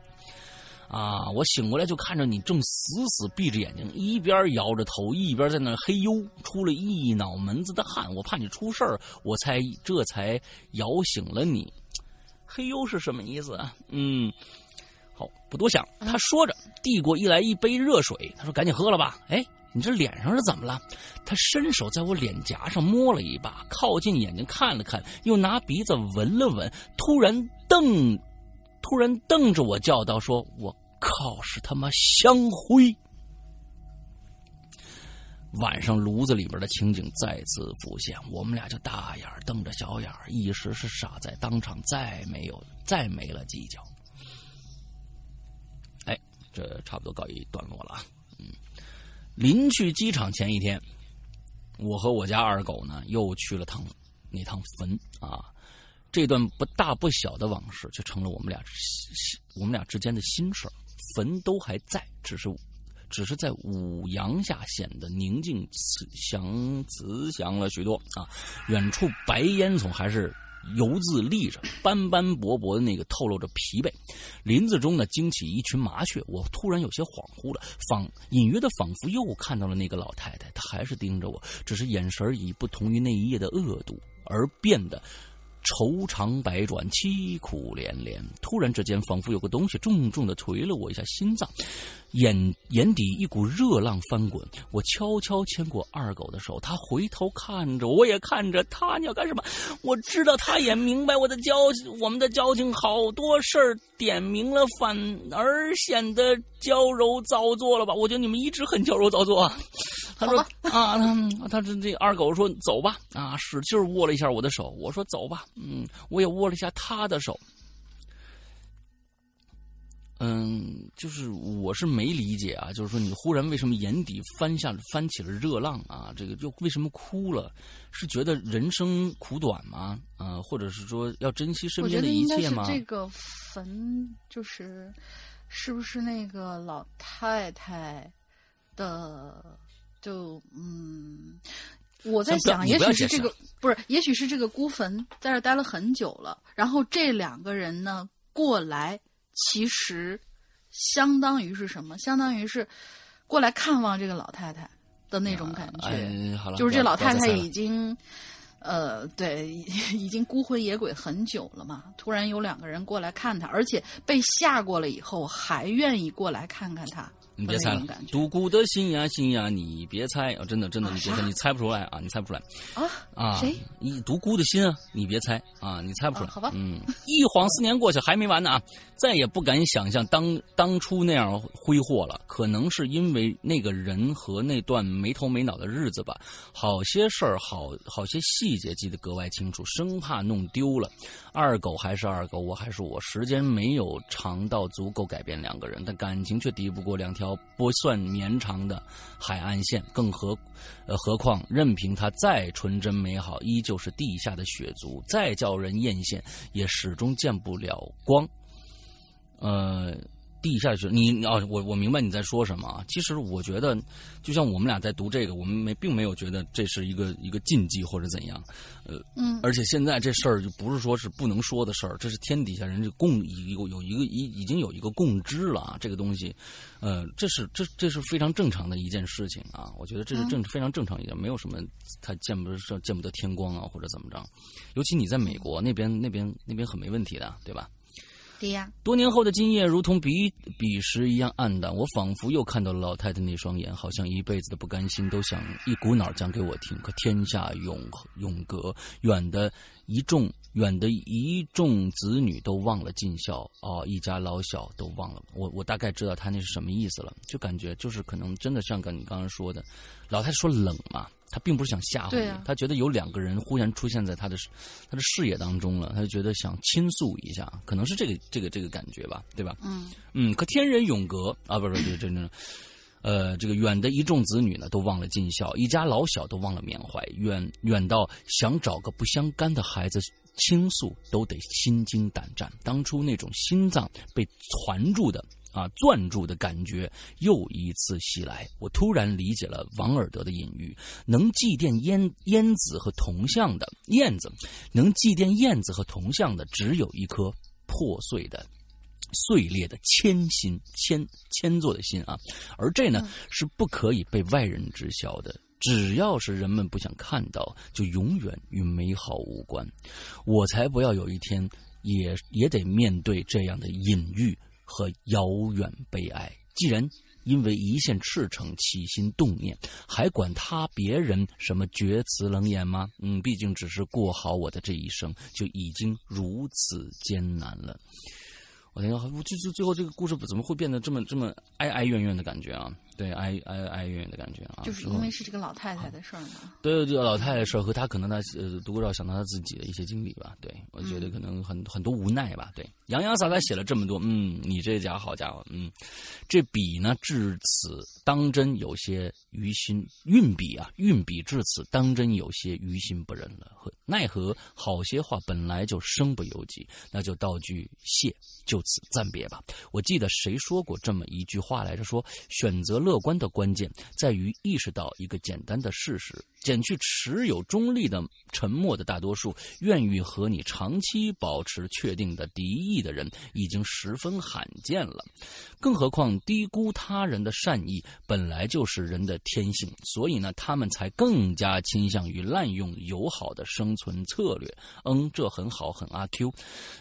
啊！我醒过来就看着你正死死闭着眼睛，一边摇着头，一边在那嘿呦，出了一脑门子的汗。我怕你出事儿，我才这才摇醒了你。嘿呦是什么意思啊？嗯，好，不多想。他说着，递过一来一杯热水。他说：“赶紧喝了吧。”哎，你这脸上是怎么了？他伸手在我脸颊上摸了一把，靠近眼睛看了看，又拿鼻子闻了闻，突然瞪。突然瞪着我叫道：“说我靠，是他妈香灰！”晚上炉子里边的情景再次浮现，我们俩就大眼瞪着小眼一时是傻在当场，再没有再没了计较。哎，这差不多告一段落了啊。嗯，临去机场前一天，我和我家二狗呢又去了趟那趟坟啊。这段不大不小的往事，就成了我们俩我们俩之间的心事坟都还在，只是只是在五阳下显得宁静慈祥慈祥了许多啊。远处白烟囱还是。油渍立着，斑斑驳驳的那个透露着疲惫。林子中呢惊起一群麻雀，我突然有些恍惚了，仿隐约的仿佛又看到了那个老太太，她还是盯着我，只是眼神以不同于那一夜的恶毒而变得。愁肠百转，凄苦连连。突然之间，仿佛有个东西重重的捶了我一下心脏，眼眼底一股热浪翻滚。我悄悄牵过二狗的手，他回头看着，我也看着他。你要干什么？我知道他也明白我的交，我们的交情好多事儿点明了，反而显得娇柔造作了吧？我觉得你们一直很娇柔造作。他说啊，他他这这二狗说走吧啊，使劲握了一下我的手。我说走吧，嗯，我也握了一下他的手。嗯，就是我是没理解啊，就是说你忽然为什么眼底翻下翻起了热浪啊？这个又为什么哭了？是觉得人生苦短吗？啊，或者是说要珍惜身边的一切吗？这个坟就是是不是那个老太太的？就嗯，我在想，也许是这个不是，也许是这个孤坟在这待了很久了，然后这两个人呢过来，其实相当于是什么？相当于是过来看望这个老太太的那种感觉。好了，就是这老太太已经呃，对，*laughs* 已经孤魂野鬼很久了嘛。突然有两个人过来看她，而且被吓过了以后，还愿意过来看看她。你别猜了，独孤的心呀心呀，你别猜啊！真的真的，你别猜，你猜不出来啊！你猜不出来啊啊！谁？你独孤的心啊！你别猜啊！你猜不出来。好吧。嗯，一晃四年过去还没完呢啊！再也不敢想象当当初那样挥霍了。可能是因为那个人和那段没头没脑的日子吧，好些事儿，好好些细节记得格外清楚，生怕弄丢了。二狗还是二狗，我还是我，时间没有长到足够改变两个人，但感情却敌不过两条。不算绵长的海岸线，更何，呃，何况任凭他再纯真美好，依旧是地下的血族，再叫人艳羡，也始终见不了光。呃。地下去，你哦，我我明白你在说什么。其实我觉得，就像我们俩在读这个，我们没并没有觉得这是一个一个禁忌或者怎样，呃，嗯。而且现在这事儿就不是说是不能说的事儿，这是天底下人就共有有一个已已经有一个共知了啊，这个东西，呃，这是这这是非常正常的一件事情啊。我觉得这是正非常正常一件，没有什么他见不得见不得天光啊或者怎么着。尤其你在美国那边那边那边很没问题的，对吧？对呀，多年后的今夜如同彼彼时一样暗淡，我仿佛又看到了老太太那双眼，好像一辈子的不甘心都想一股脑讲给我听。可天下永永隔，远的一众远的一众子女都忘了尽孝啊，一家老小都忘了。我我大概知道他那是什么意思了，就感觉就是可能真的像跟你刚刚说的，老太太说冷嘛。他并不是想吓唬你，他觉得有两个人忽然出现在他的他的视野当中了，他就觉得想倾诉一下，可能是这个这个这个感觉吧，对吧？嗯嗯，可天人永隔啊，不是不是，这这，呃，这个远的一众子女呢，都忘了尽孝，一家老小都忘了缅怀，远远到想找个不相干的孩子倾诉，都得心惊胆战。当初那种心脏被攒住的。啊，攥住的感觉又一次袭来。我突然理解了王尔德的隐喻：能祭奠燕燕子和铜像的燕子，能祭奠燕子和铜像的，只有一颗破碎的、碎裂的铅心，铅铅做的心啊。而这呢，是不可以被外人知晓的。只要是人们不想看到，就永远与美好无关。我才不要有一天也也得面对这样的隐喻。和遥远悲哀。既然因为一线赤诚起心动念，还管他别人什么绝词冷眼吗？嗯，毕竟只是过好我的这一生，就已经如此艰难了。我天，我就是最后这个故事怎么会变得这么这么哀哀怨怨的感觉啊？对，哀哀哀怨怨的感觉啊！就是因为是这个老太太的事儿嘛。对，对对老太太事儿和她可能他呃，多少想到她自己的一些经历吧。对，我觉得可能很很多无奈吧。对，洋洋洒洒写了这么多，嗯，你这家好家伙，嗯，这笔呢至此当真有些于心运笔啊，运笔至此，当真有些于心不忍了。奈何好些话本来就身不由己，那就道句谢，就此暂别吧。我记得谁说过这么一句话来着？说选择乐观的关键在于意识到一个简单的事实：减去持有中立的、沉默的大多数，愿意和你长期保持确定的敌意的人，已经十分罕见了。更何况低估他人的善意。本来就是人的天性，所以呢，他们才更加倾向于滥用友好的生存策略。嗯，这很好，很阿 Q。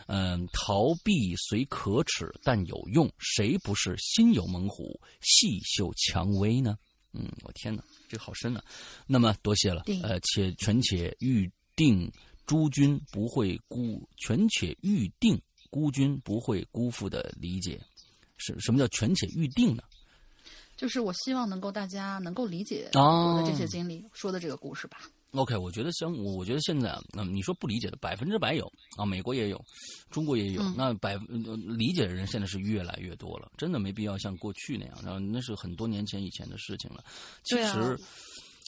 嗯，逃避虽可耻，但有用。谁不是心有猛虎，细嗅蔷薇呢？嗯，我天哪，这个好深啊！那么多谢了。呃，且全且预定诸君不会辜，全且预定孤君不会辜负的理解。是什么叫全且预定呢？就是我希望能够大家能够理解我的这些经历说的这个故事吧。OK，我觉得像我，我觉得现在啊，你说不理解的百分之百有啊，美国也有，中国也有。那百理解的人现在是越来越多了，真的没必要像过去那样，然后那是很多年前以前的事情了。其实。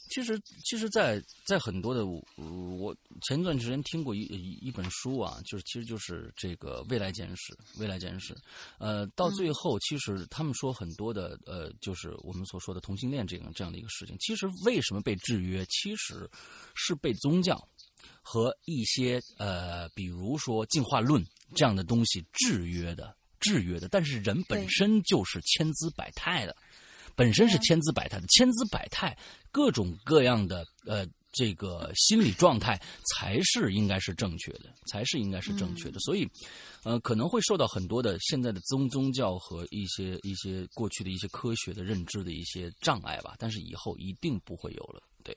其实，其实，在在很多的我前一段时间听过一一本书啊，就是其实就是这个未来简史，未来简史，呃，到最后，其实他们说很多的呃，就是我们所说的同性恋这样这样的一个事情，其实为什么被制约，其实是被宗教和一些呃，比如说进化论这样的东西制约的，制约的。但是人本身就是千姿百态的。本身是千姿百态的，千姿百态，各种各样的呃，这个心理状态才是应该是正确的，才是应该是正确的。所以，呃，可能会受到很多的现在的宗宗教和一些一些过去的一些科学的认知的一些障碍吧。但是以后一定不会有了，对。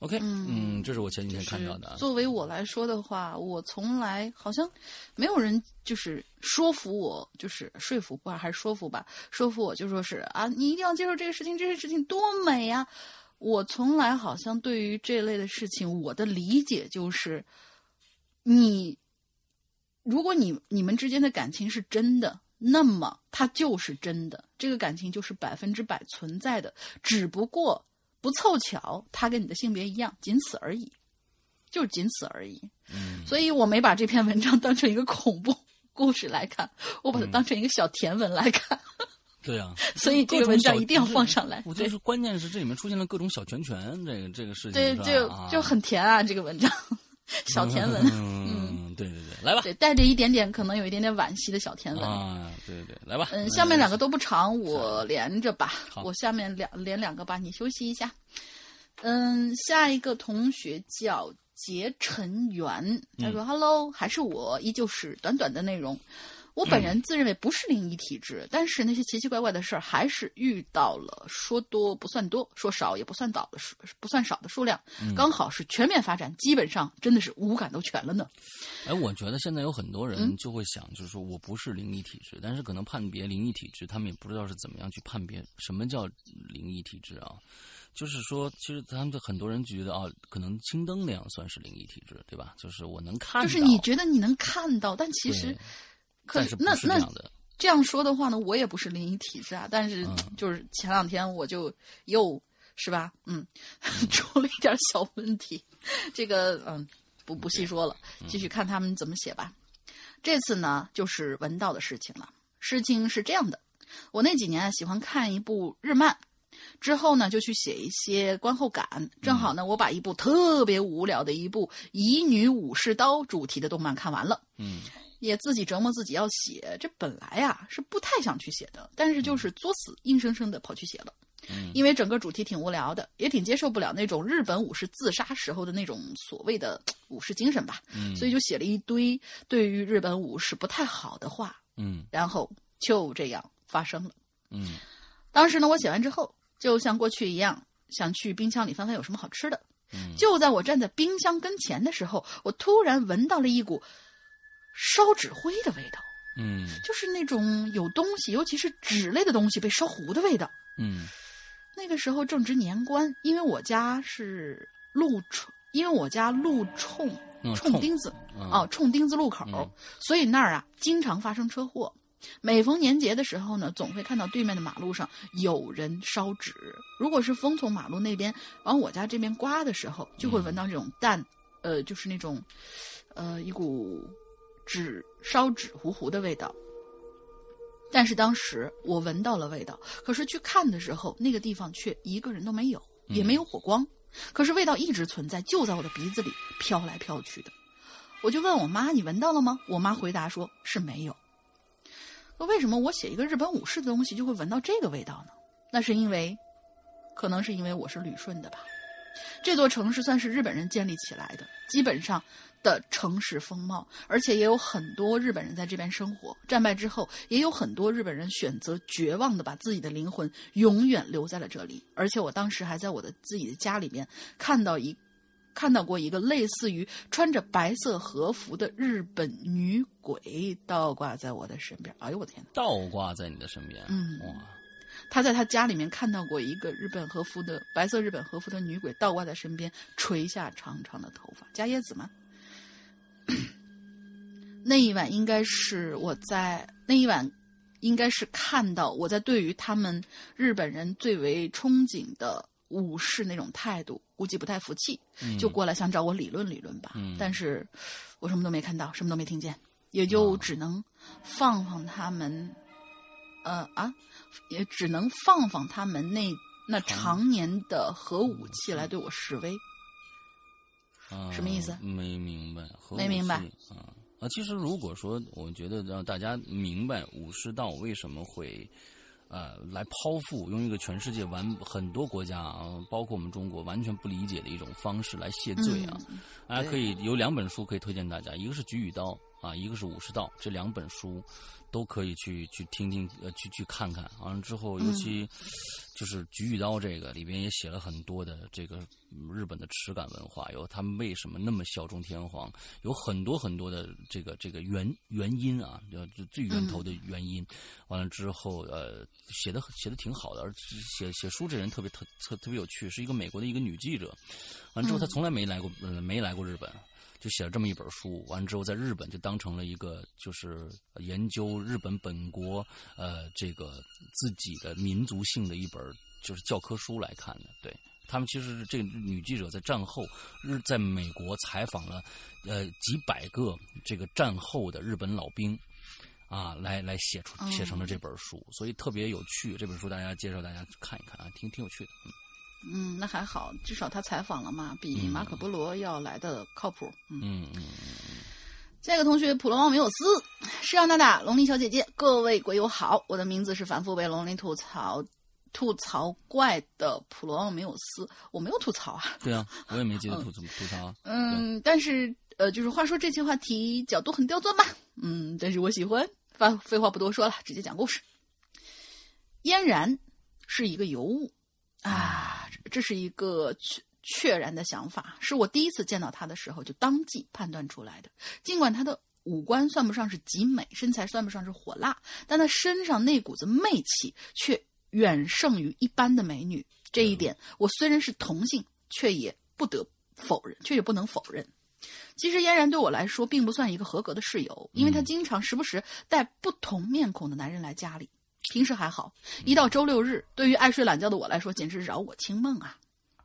OK，嗯，这是我前几天看到的。作为我来说的话，我从来好像没有人就是说服我，就是说服吧，还是说服吧，说服我就说是啊，你一定要接受这个事情，这些事情多美呀！我从来好像对于这类的事情，我的理解就是，你如果你你们之间的感情是真的，那么它就是真的，这个感情就是百分之百存在的，只不过。不凑巧，他跟你的性别一样，仅此而已，就仅此而已。嗯，所以我没把这篇文章当成一个恐怖故事来看，我把它当成一个小甜文来看。对啊，*laughs* 所以这个文章一定要放上来。我就是关键是这里面出现了各种小拳拳，这个这个事情，对，就就很甜啊，这个文章。小甜文，嗯，对对对，来吧，对，带着一点点可能有一点点惋惜的小甜文啊，对对对，来吧，嗯，下面两个都不长，我连着吧，我下面两连两个吧，你休息一下，嗯，下一个同学叫结尘元，他说：“Hello，还是我，依旧是短短的内容。”我本人自认为不是灵异体质，但是那些奇奇怪怪的事儿还是遇到了，说多不算多，说少也不算少的数，不算少的数量，刚好是全面发展，基本上真的是五感都全了呢。哎，我觉得现在有很多人就会想，就是说我不是灵异体质，但是可能判别灵异体质，他们也不知道是怎么样去判别什么叫灵异体质啊。就是说，其实他们很多人觉得啊，可能青灯那样算是灵异体质，对吧？就是我能看，就是你觉得你能看到，但其实。可是那那这样说的话呢，我也不是灵异体质啊，但是就是前两天我就又是吧，嗯，*laughs* 出了一点小问题，这个嗯不不细说了，继续看他们怎么写吧。这次呢就是文道的事情了。事情是这样的，我那几年啊喜欢看一部日漫，之后呢就去写一些观后感，正好呢我把一部特别无聊的一部乙女武士刀主题的动漫看完了，嗯。也自己折磨自己要写，这本来啊是不太想去写的，但是就是作死，硬生生的跑去写了。嗯，因为整个主题挺无聊的，也挺接受不了那种日本武士自杀时候的那种所谓的武士精神吧。嗯，所以就写了一堆对于日本武士不太好的话。嗯，然后就这样发生了。嗯，当时呢，我写完之后，就像过去一样，想去冰箱里翻翻有什么好吃的。嗯，就在我站在冰箱跟前的时候，我突然闻到了一股。烧纸灰的味道，嗯，就是那种有东西，尤其是纸类的东西被烧糊的味道，嗯。那个时候正值年关，因为我家是路冲，因为我家路冲冲钉子，啊，冲钉子路口，所以那儿啊经常发生车祸。每逢年节的时候呢，总会看到对面的马路上有人烧纸。如果是风从马路那边往我家这边刮的时候，就会闻到这种淡，呃，就是那种，呃，一股纸烧纸糊糊的味道。但是当时我闻到了味道，可是去看的时候，那个地方却一个人都没有，也没有火光。可是味道一直存在，就在我的鼻子里飘来飘去的。我就问我妈：“你闻到了吗？”我妈回答说：“是没有。”那为什么我写一个日本武士的东西就会闻到这个味道呢？那是因为，可能是因为我是旅顺的吧。这座城市算是日本人建立起来的，基本上的城市风貌，而且也有很多日本人在这边生活。战败之后，也有很多日本人选择绝望的把自己的灵魂永远留在了这里。而且我当时还在我的自己的家里面看到一。看到过一个类似于穿着白色和服的日本女鬼倒挂在我的身边。哎呦我天！倒挂在你的身边？嗯，哇！他在他家里面看到过一个日本和服的白色日本和服的女鬼倒挂在身边，垂下长长的头发。加椰子吗？*coughs* 那一晚应该是我在那一晚，应该是看到我在对于他们日本人最为憧憬的。武士那种态度，估计不太服气，就过来想找我理论理论吧。但是，我什么都没看到，什么都没听见，也就只能放放他们，呃啊，也只能放放他们那那常年的核武器来对我示威。什么意思？没明白。没明白。啊啊！其实如果说，我觉得让大家明白武士道为什么会。呃，来剖腹，用一个全世界完很多国家啊，包括我们中国完全不理解的一种方式来谢罪啊！大家可以有两本书可以推荐大家，一个是《菊与刀》啊，一个是《武士道》，这两本书都可以去去听听呃，去去看看。完了之后，尤其。就是《菊与刀》这个里边也写了很多的这个日本的耻感文化，有他们为什么那么效忠天皇，有很多很多的这个这个原原因啊，就最源头的原因。完了之后，呃，写的写的挺好的，而写写书这人特别特特特别有趣，是一个美国的一个女记者。完之后，她从来没来过，没来过日本。就写了这么一本书，完了之后在日本就当成了一个就是研究日本本国呃这个自己的民族性的一本就是教科书来看的。对他们其实这女记者在战后日在美国采访了呃几百个这个战后的日本老兵啊，来来写出写成了这本书，所以特别有趣。这本书大家介绍大家看一看啊，挺挺有趣的。嗯。嗯，那还好，至少他采访了嘛，比马可波罗要来的靠谱。嗯。下一个同学普罗旺梅有斯，是让娜娜，龙鳞小姐姐，各位鬼友好，我的名字是反复被龙鳞吐槽吐槽怪的普罗旺梅有斯，我没有吐槽啊。对啊，*laughs* 我也没记得吐吐槽啊。嗯，但是呃，就是话说这期话题角度很刁钻吧？嗯，但是我喜欢。发废话不多说了，直接讲故事。嫣然是一个尤物。啊，这是一个确确然的想法，是我第一次见到他的时候就当即判断出来的。尽管他的五官算不上是极美，身材算不上是火辣，但他身上那股子媚气却远胜于一般的美女。这一点，我虽然是同性，却也不得否认，却也不能否认。其实嫣然对我来说并不算一个合格的室友，因为她经常时不时带不同面孔的男人来家里。平时还好，一到周六日，对于爱睡懒觉的我来说，简直扰我清梦啊！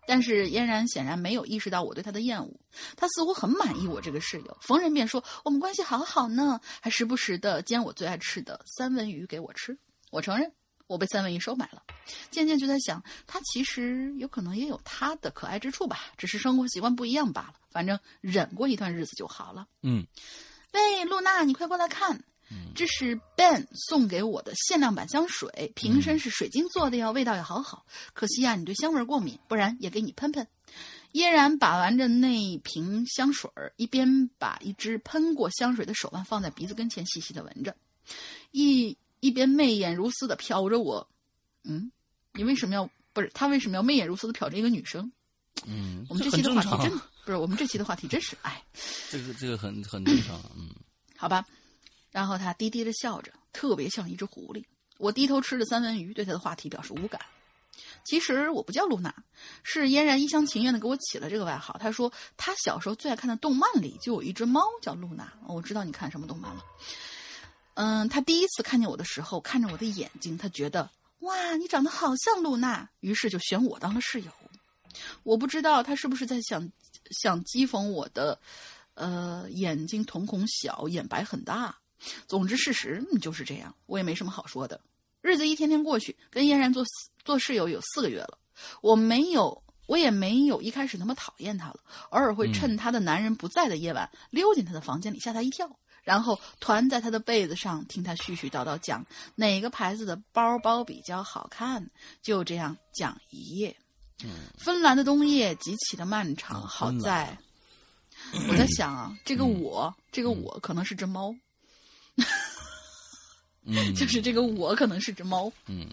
但是嫣然显然没有意识到我对他的厌恶，他似乎很满意我这个室友，逢人便说我们关系好好呢，还时不时的煎我最爱吃的三文鱼给我吃。我承认，我被三文鱼收买了。渐渐就在想，他其实有可能也有他的可爱之处吧，只是生活习惯不一样罢了。反正忍过一段日子就好了。嗯，喂，露娜，你快过来看。这是 Ben 送给我的限量版香水，瓶身是水晶做的哟，味道也好好。可惜呀，你对香味过敏，不然也给你喷喷。嫣然把玩着那瓶香水儿一边把一只喷过香水的手腕放在鼻子跟前，细细的闻着，一一边媚眼如丝的瞟着我。嗯，你为什么要不是他为什么要媚眼如丝的瞟着一个女生？嗯，我们这期的话题真不是我们这期的话题真是哎，这个这个很很正常。嗯，好吧。然后他低低的笑着，特别像一只狐狸。我低头吃着三文鱼，对他的话题表示无感。其实我不叫露娜，是嫣然一厢情愿的给我起了这个外号。他说他小时候最爱看的动漫里就有一只猫叫露娜。我知道你看什么动漫了。嗯，他第一次看见我的时候，看着我的眼睛，他觉得哇，你长得好像露娜，于是就选我当了室友。我不知道他是不是在想想讥讽我的，呃，眼睛瞳孔小，眼白很大。总之，事实就是这样，我也没什么好说的。日子一天天过去，跟嫣然做做室友有四个月了，我没有，我也没有一开始那么讨厌他了。偶尔会趁他的男人不在的夜晚溜进他的房间里吓他一跳，然后团在他的被子上听他絮絮叨叨讲哪个牌子的包包比较好看，就这样讲一夜。芬兰的冬夜极其的漫长，好在我在想啊，这个我，这个我可能是只猫。嗯，*laughs* 就是这个我可能是只猫。嗯，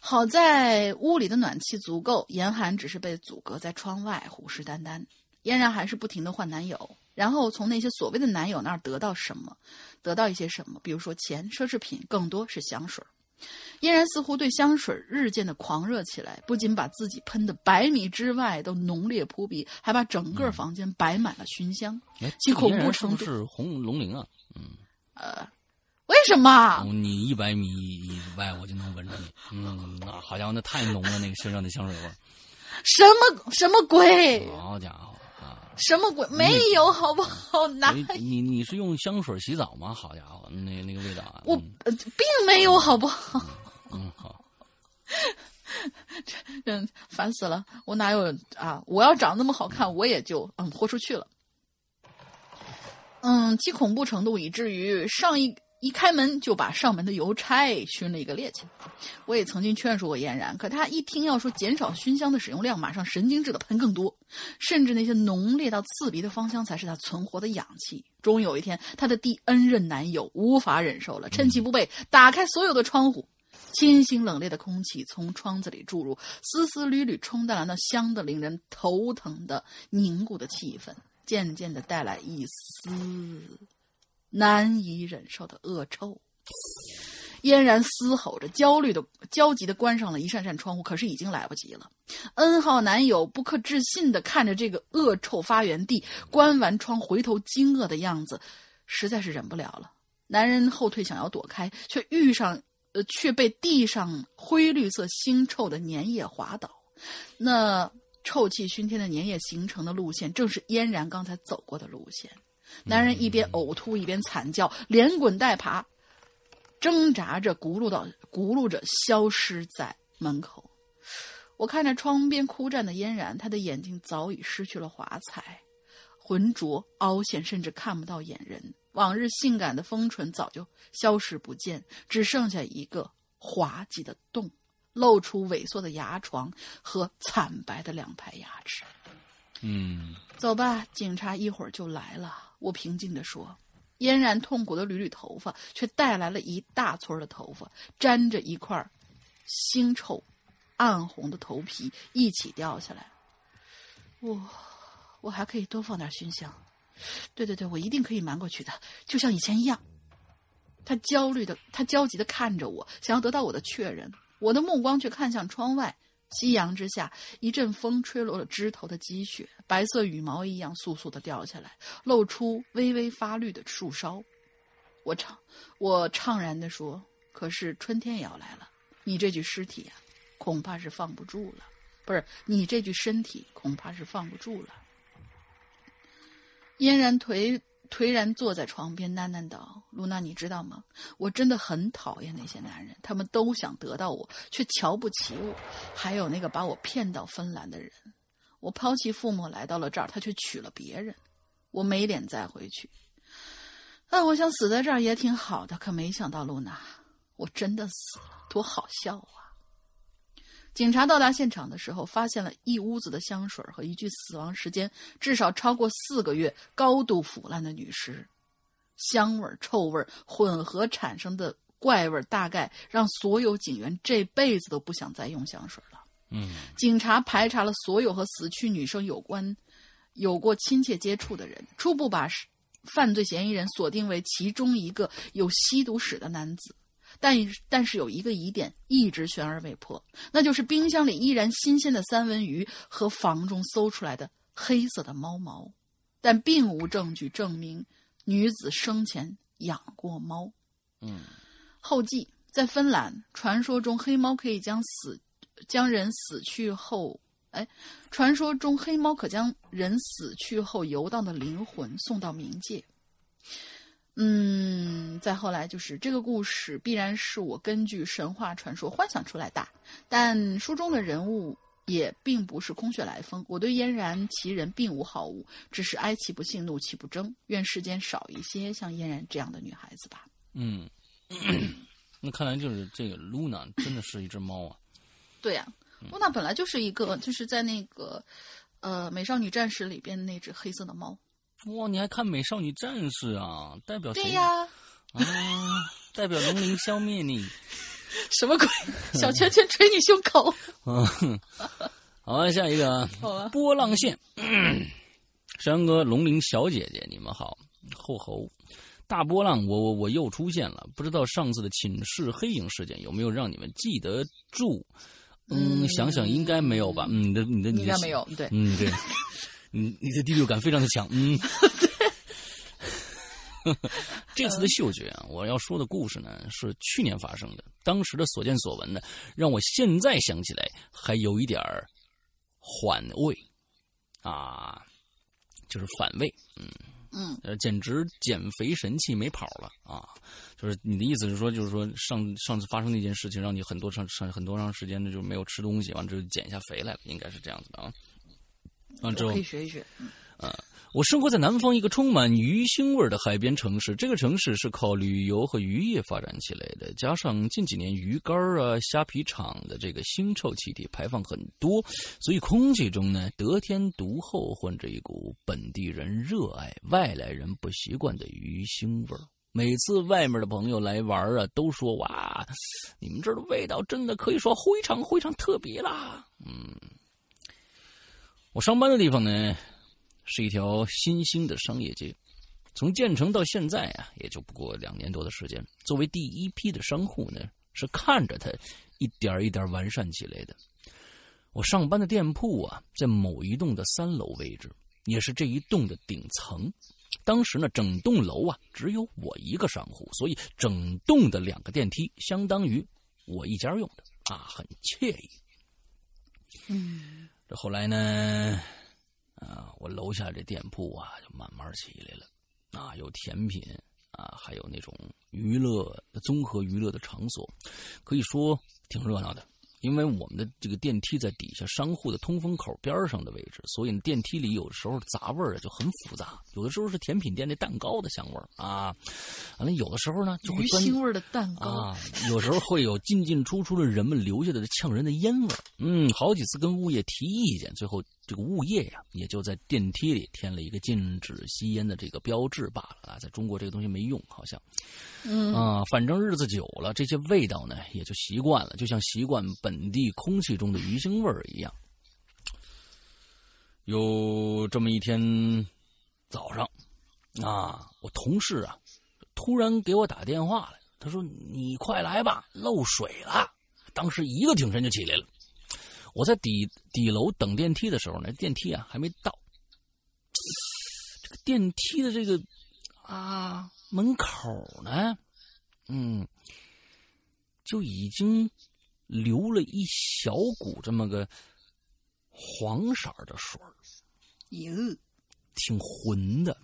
好在屋里的暖气足够，严寒只是被阻隔在窗外，虎视眈眈。嫣然还是不停的换男友，然后从那些所谓的男友那儿得到什么，得到一些什么，比如说钱、奢侈品，更多是香水。嫣然似乎对香水日渐的狂热起来，不仅把自己喷的百米之外都浓烈扑鼻，还把整个房间摆满了熏香，其恐怖程度是红龙鳞啊。嗯，呃。为什么？你一百米以外我就能闻着你。嗯，那好家伙，那太浓了，那个身上的香水味。什么什么鬼？好家伙啊！什么鬼？没有，好不好？哪？你你是用香水洗澡吗？好家伙，那那个味道啊！我并没有，好不好？嗯，好。*laughs* 嗯，烦死了！我哪有啊？我要长那么好看，我也就嗯豁出去了。嗯，其恐怖程度以至于上一。一开门就把上门的邮差熏了一个趔趄。我也曾经劝说过嫣然，可他一听要说减少熏香的使用量，马上神经质的喷更多，甚至那些浓烈到刺鼻的芳香才是他存活的氧气。终于有一天，他的第 N 任男友无法忍受了，趁其不备，打开所有的窗户，清新冷冽的空气从窗子里注入，丝丝缕缕冲淡了那香的令人头疼的凝固的气氛，渐渐的带来一丝。难以忍受的恶臭，嫣然嘶吼着，焦虑的、焦急的关上了一扇扇窗户。可是已经来不及了。N 号男友不可置信的看着这个恶臭发源地，关完窗回头惊愕的样子，实在是忍不了了。男人后退想要躲开，却遇上，呃，却被地上灰绿色腥臭的粘液滑倒。那臭气熏天的粘液形成的路线，正是嫣然刚才走过的路线。男人一边呕吐一边惨叫，连滚带爬，挣扎着轱辘到轱辘着消失在门口。我看着窗边枯站的嫣然，她的眼睛早已失去了华彩，浑浊凹陷，甚至看不到眼仁。往日性感的丰唇早就消失不见，只剩下一个滑稽的洞，露出萎缩的牙床和惨白的两排牙齿。嗯，走吧，警察一会儿就来了。我平静地说：“嫣然痛苦的捋捋头发，却带来了一大撮的头发，沾着一块腥臭、暗红的头皮一起掉下来。我，我还可以多放点熏香。对对对，我一定可以瞒过去的，就像以前一样。”他焦虑的，他焦急的看着我，想要得到我的确认。我的目光却看向窗外。夕阳之下，一阵风吹落了枝头的积雪，白色羽毛一样簌簌的掉下来，露出微微发绿的树梢。我怅，我怅然的说：“可是春天也要来了，你这具尸体呀，恐怕是放不住了。不是，你这具身体恐怕是放不住了。”嫣然颓。颓然坐在床边，喃喃道：“露娜，你知道吗？我真的很讨厌那些男人，他们都想得到我，却瞧不起我。还有那个把我骗到芬兰的人，我抛弃父母来到了这儿，他却娶了别人，我没脸再回去。啊，我想死在这儿也挺好的，可没想到，露娜，我真的死了，多好笑啊！”警察到达现场的时候，发现了一屋子的香水和一具死亡时间至少超过四个月、高度腐烂的女尸，香味、臭味混合产生的怪味，大概让所有警员这辈子都不想再用香水了。嗯，警察排查了所有和死去女生有关、有过亲切接触的人，初步把犯罪嫌疑人锁定为其中一个有吸毒史的男子。但但是有一个疑点一直悬而未破，那就是冰箱里依然新鲜的三文鱼和房中搜出来的黑色的猫毛，但并无证据证明女子生前养过猫。嗯，后记在芬兰，传说中黑猫可以将死将人死去后，哎，传说中黑猫可将人死去后游荡的灵魂送到冥界。嗯，再后来就是这个故事必然是我根据神话传说幻想出来的，但书中的人物也并不是空穴来风。我对嫣然其人并无好恶，只是哀其不幸，怒其不争。愿世间少一些像嫣然这样的女孩子吧。嗯，*coughs* 那看来就是这个露娜真的是一只猫啊。*clears throat* 对呀、露娜本来就是一个，就是在那个呃《美少女战士》里边那只黑色的猫。哇，你还看《美少女战士》啊？代表谁对呀，啊，代表龙鳞消灭你。*laughs* 什么鬼？小拳拳捶你胸口。*laughs* 嗯，好，下一个啊波浪线。山哥、龙鳞小姐姐，你们好，后侯。大波浪，我我我又出现了，不知道上次的寝室黑影事件有没有让你们记得住？嗯，嗯想想应该没有吧。嗯，你的你的你的应该没有，对，嗯，对，你你的第六感非常的强，*laughs* 嗯。这次的嗅觉啊，我要说的故事呢是去年发生的，当时的所见所闻呢，让我现在想起来还有一点儿缓胃，啊，就是反胃，嗯嗯，呃，简直减肥神器没跑了啊！就是你的意思是说，就是说上上次发生那件事情，让你很多长长很多长时间的就没有吃东西，完之后减下肥来了，应该是这样子的啊。完了之后可以学一学。嗯我生活在南方一个充满鱼腥味儿的海边城市，这个城市是靠旅游和渔业发展起来的，加上近几年鱼竿啊、虾皮厂的这个腥臭气体排放很多，所以空气中呢得天独厚，混着一股本地人热爱、外来人不习惯的鱼腥味儿。每次外面的朋友来玩啊，都说哇，你们这儿的味道真的可以说非常非常特别啦。嗯，我上班的地方呢，是一条新兴的商业街，从建成到现在啊，也就不过两年多的时间。作为第一批的商户呢，是看着它一点一点完善起来的。我上班的店铺啊，在某一栋的三楼位置，也是这一栋的顶层。当时呢，整栋楼啊只有我一个商户，所以整栋的两个电梯相当于我一家用的啊，很惬意。嗯这后来呢，啊，我楼下这店铺啊，就慢慢起来了，啊，有甜品啊，还有那种娱乐综合娱乐的场所，可以说挺热闹的。因为我们的这个电梯在底下商户的通风口边上的位置，所以电梯里有时候杂味儿就很复杂。有的时候是甜品店那蛋糕的香味儿啊，完了有的时候呢就会鱼钻腥味儿的蛋糕。啊，有时候会有进进出出的人们留下的呛人的烟味儿。嗯，好几次跟物业提意见，最后这个物业呀，也就在电梯里添了一个禁止吸烟的这个标志罢了啊。在中国这个东西没用，好像嗯啊，反正日子久了，这些味道呢也就习惯了，就像习惯本地空气中的鱼腥味儿一样。有这么一天早上啊，我同事啊突然给我打电话来，他说：“你快来吧，漏水了。”当时一个挺身就起来了。我在底底楼等电梯的时候呢，电梯啊还没到，这个电梯的这个啊门口呢，嗯，就已经流了一小股这么个黄色的水儿，哟挺浑的。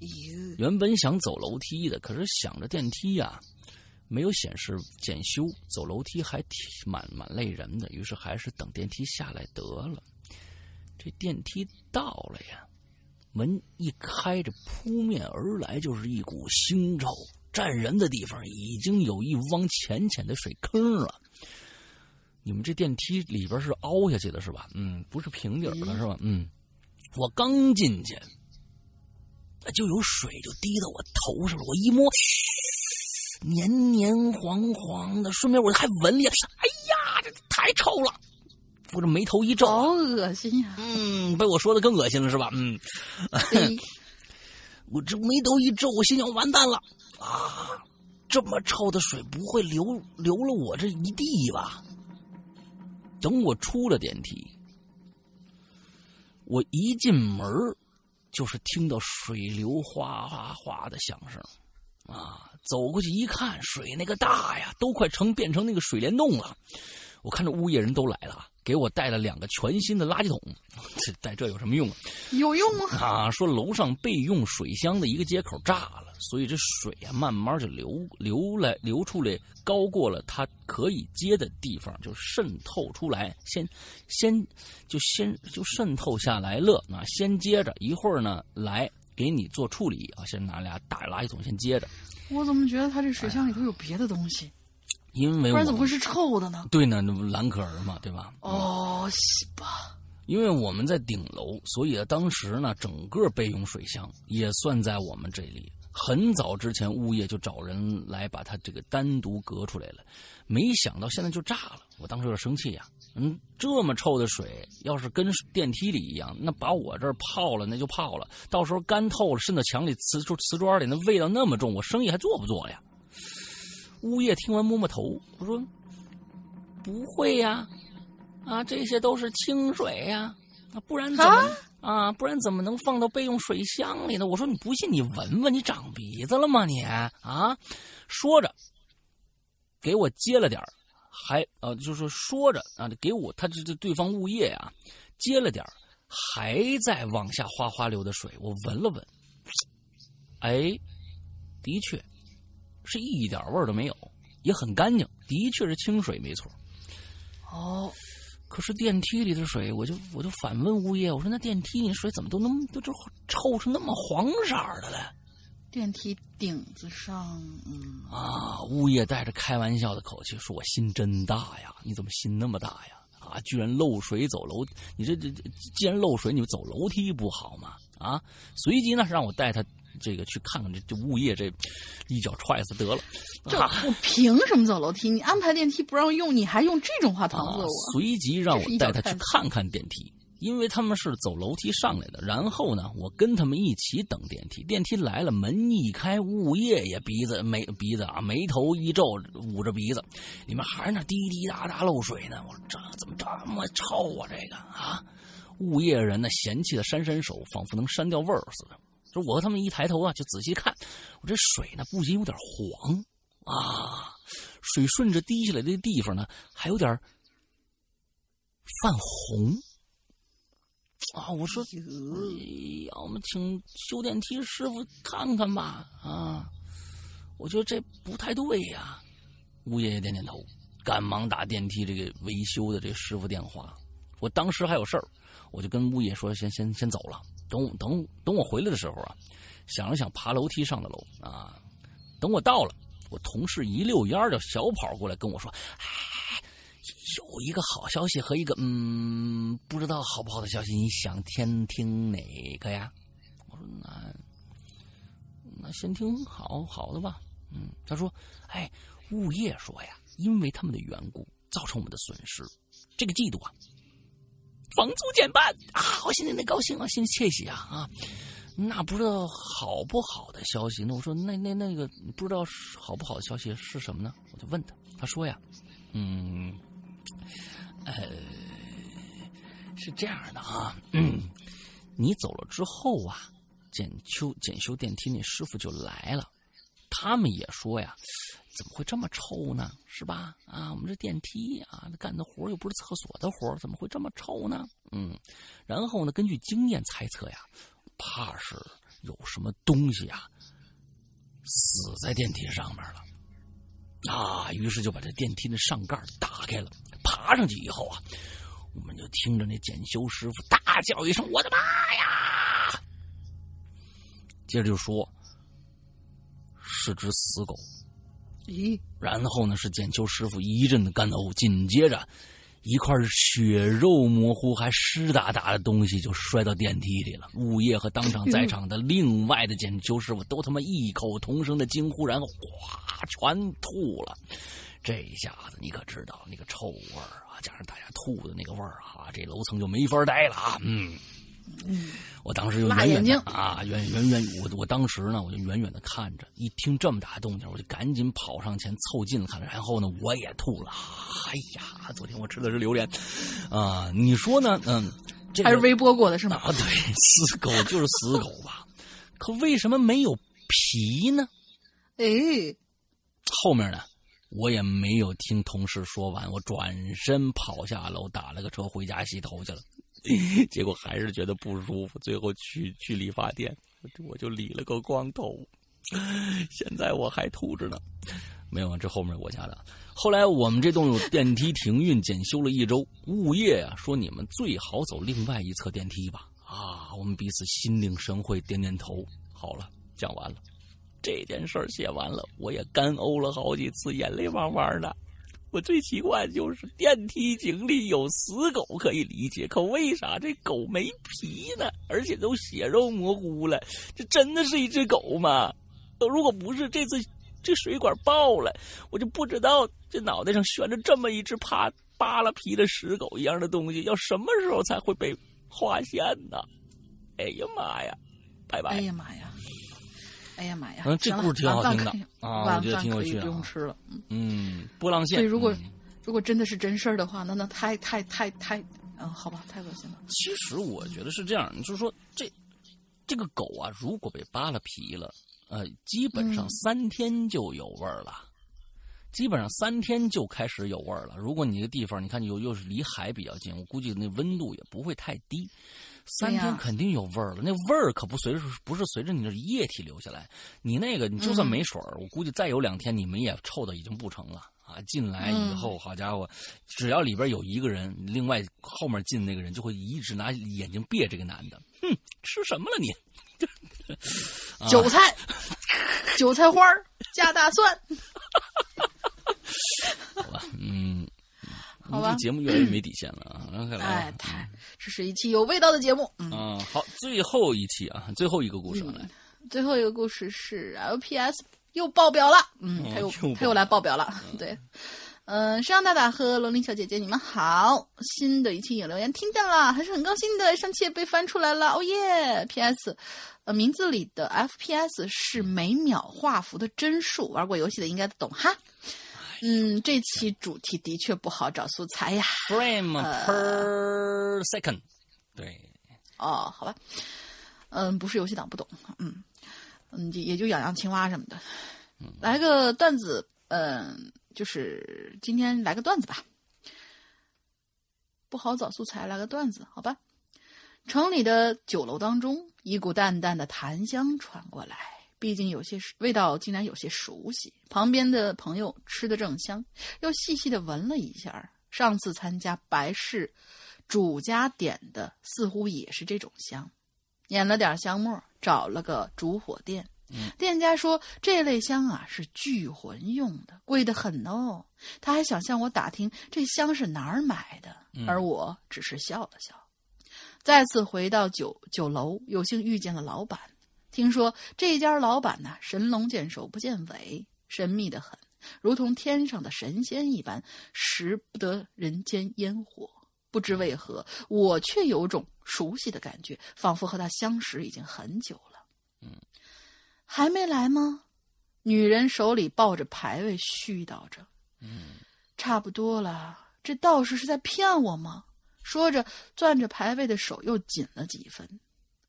哟，原本想走楼梯的，可是想着电梯呀、没有显示检修，走楼梯还挺蛮蛮累人的，于是还是等电梯下来得了。这电梯到了呀，门一开，这扑面而来就是一股腥臭，站人的地方已经有一汪浅浅的水坑了。你们这电梯里边是凹下去的是吧？嗯，不是平底儿的是吧？嗯，我刚进去，就有水就滴到我头上了，我一摸，黏黏黄黄的，顺便我还闻了一下，哎呀，这太臭了！我这眉头一皱，好恶心呀！嗯，被我说的更恶心了是吧？嗯，*laughs* 我这眉头一皱，我心想完蛋了啊！这么臭的水不会流流了我这一地吧？等我出了电梯，我一进门儿就是听到水流哗哗哗的响声，啊，走过去一看，水那个大呀，都快成变成那个水帘洞了。我看着物业人都来了，给我带了两个全新的垃圾桶。这带这有什么用啊？有用吗？啊，说楼上备用水箱的一个接口炸了，所以这水啊慢慢就流流来流出来，高过了它可以接的地方，就渗透出来，先先就先就渗透下来了。啊，先接着一会儿呢来给你做处理啊，先拿俩大垃圾桶先接着。我怎么觉得他这水箱里头有别的东西？因为不然怎么会是臭的呢？对呢，那不蓝可儿嘛，对吧？哦，是吧。因为我们在顶楼，所以当时呢，整个备用水箱也算在我们这里。很早之前，物业就找人来把它这个单独隔出来了，没想到现在就炸了。我当时有点生气呀，嗯，这么臭的水，要是跟电梯里一样，那把我这儿泡了，那就泡了。到时候干透了，渗到墙里、瓷瓷砖里，那味道那么重，我生意还做不做呀？物业听完摸摸头，我说：“不会呀，啊，这些都是清水呀，啊，不然怎么啊？不然怎么能放到备用水箱里呢？”我说：“你不信，你闻闻，你长鼻子了吗？你啊？”说着，给我接了点还呃，就是说着啊，给我他这这对方物业啊，接了点还在往下哗哗流的水，我闻了闻，哎，的确。是一点味儿都没有，也很干净，的确是清水，没错。哦，可是电梯里的水，我就我就反问物业，我说那电梯里水怎么都那么都这臭成那么黄色的了？电梯顶子上，嗯啊，物业带着开玩笑的口气说：“我心真大呀，你怎么心那么大呀？啊，居然漏水走楼，你这这既然漏水，你走楼梯不好吗？啊，随即呢让我带他。”这个去看看这这物业这一脚踹死得了，这我凭什么走楼梯？你安排电梯不让用，你还用这种话搪塞我？随即让我带他去看看电梯，因为他们是走楼梯上来的。然后呢，我跟他们一起等电梯。电梯来了，门一开，物业也鼻子眉鼻子啊眉头一皱，捂着鼻子，里面还是那滴滴答答漏水呢。我说这怎么这么臭啊？这个啊，物业人呢嫌弃的扇扇手，仿佛能扇掉味儿似的。就我和他们一抬头啊，就仔细看，我这水呢不仅有点黄啊，水顺着滴下来的地方呢还有点泛红啊。我说，要么请修电梯师傅看看吧啊。我觉得这不太对呀。物业也点点头，赶忙打电梯这个维修的这师傅电话。我当时还有事儿，我就跟物业说先先先走了。等等等我回来的时候啊，想了想，爬楼梯上的楼啊。等我到了，我同事一溜烟就小跑过来跟我说：“哎，有一个好消息和一个嗯不知道好不好的消息，你想先听哪个呀？”我说：“那那先听好好的吧。”嗯，他说：“哎，物业说呀，因为他们的缘故造成我们的损失，这个季度啊。”房租减半啊！我心里那高兴啊，心里窃喜啊啊！那不知道好不好的消息？那我说那那那个不知道好不好的消息是什么呢？我就问他，他说呀，嗯，呃，是这样的啊，嗯，你走了之后啊，检修检修电梯那师傅就来了，他们也说呀。怎么会这么臭呢？是吧？啊，我们这电梯啊，干的活又不是厕所的活怎么会这么臭呢？嗯，然后呢，根据经验猜测呀，怕是有什么东西啊死在电梯上面了啊。于是就把这电梯的上盖打开了，爬上去以后啊，我们就听着那检修师傅大叫一声：“我的妈呀！”接着就说是只死狗。咦，然后呢？是检修师傅一阵的干呕，紧接着，一块血肉模糊还湿哒哒的东西就摔到电梯里了。物业和当场在场的另外的检修师傅都他妈异口同声的惊呼，然后哗，全吐了。这一下子你可知道那个臭味儿啊，加上大家吐的那个味儿啊，这楼层就没法待了啊！嗯。嗯，我当时就远远的啊，远远远，我我当时呢，我就远远的看着，一听这么大动静，我就赶紧跑上前凑近了看，然后呢，我也吐了。哎呀，昨天我吃的是榴莲，啊，你说呢？嗯，还是微波过的是吗？啊，*laughs* 对，死狗就是死狗吧？可为什么没有皮呢？哎，后面呢，我也没有听同事说完，我转身跑下楼，打了个车回家洗头去了。*laughs* 结果还是觉得不舒服，最后去去理发店，我就理了个光头。*laughs* 现在我还秃着呢。没有啊，这后面我家的。后来我们这栋有电梯停运检修了一周，物业啊说你们最好走另外一侧电梯吧。啊，我们彼此心领神会，点点头。好了，讲完了，这件事写完了，我也干呕了好几次，眼泪汪汪的。我最奇怪的就是电梯井里有死狗可以理解，可为啥这狗没皮呢？而且都血肉模糊了，这真的是一只狗吗？如果不是这次这水管爆了，我就不知道这脑袋上悬着这么一只扒扒了皮的死狗一样的东西，要什么时候才会被发现呢？哎呀妈呀！拜拜！哎呀妈呀！哎呀妈呀！嗯，这故事挺好听的啊，我觉得挺有趣的。不用吃了，嗯，波浪线。对，如果如果真的是真事儿的话，那那太太太太，嗯，好吧，太恶心了。其实我觉得是这样，就是说这这个狗啊，如果被扒了皮了，呃，基本上三天就有味儿了，基本上三天就开始有味儿了。如果你那个地方，你看又又是离海比较近，我估计那温度也不会太低。三天肯定有味儿了，那味儿可不随着不是随着你的液体流下来，你那个你就算没水儿，我估计再有两天你们也臭的已经不成了。啊！进来以后，好家伙，只要里边有一个人，另外后面进那个人就会一直拿眼睛别这个男的，哼，吃什么了你？*laughs* 韭菜，韭菜花加大蒜，*laughs* 好吧，嗯。好吧，节目越来越没底线了啊！哎，太，这是一期有味道的节目。嗯，好，最后一期啊，最后一个故事来。最后一个故事是 LPS 又爆表了，嗯，他又他又来爆表了。对，嗯，山羊大大和龙鳞小姐姐，你们好，新的一期有留言听见了，还是很高兴的。上期也被翻出来了，哦耶！PS，呃，名字里的 FPS 是每秒画幅的帧数，玩过游戏的应该懂哈。嗯，这期主题的确不好找素材呀。Frame per second，对。哦，好吧。嗯，不是游戏党不懂。嗯嗯，也就养养青蛙什么的。来个段子，嗯，就是今天来个段子吧。不好找素材，来个段子，好吧。城里的酒楼当中，一股淡淡的檀香传过来。毕竟有些味道竟然有些熟悉，旁边的朋友吃的正香，又细细的闻了一下。上次参加白事，主家点的似乎也是这种香，捻了点香末，找了个烛火店。店家说这类香啊是聚魂用的，贵得很哦。他还想向我打听这香是哪儿买的，而我只是笑了笑。再次回到酒酒楼，有幸遇见了老板。听说这家老板呢，神龙见首不见尾，神秘的很，如同天上的神仙一般，识不得人间烟火。不知为何，我却有种熟悉的感觉，仿佛和他相识已经很久了。嗯，还没来吗？女人手里抱着牌位，絮叨着。嗯，差不多了。这道士是在骗我吗？说着，攥着牌位的手又紧了几分。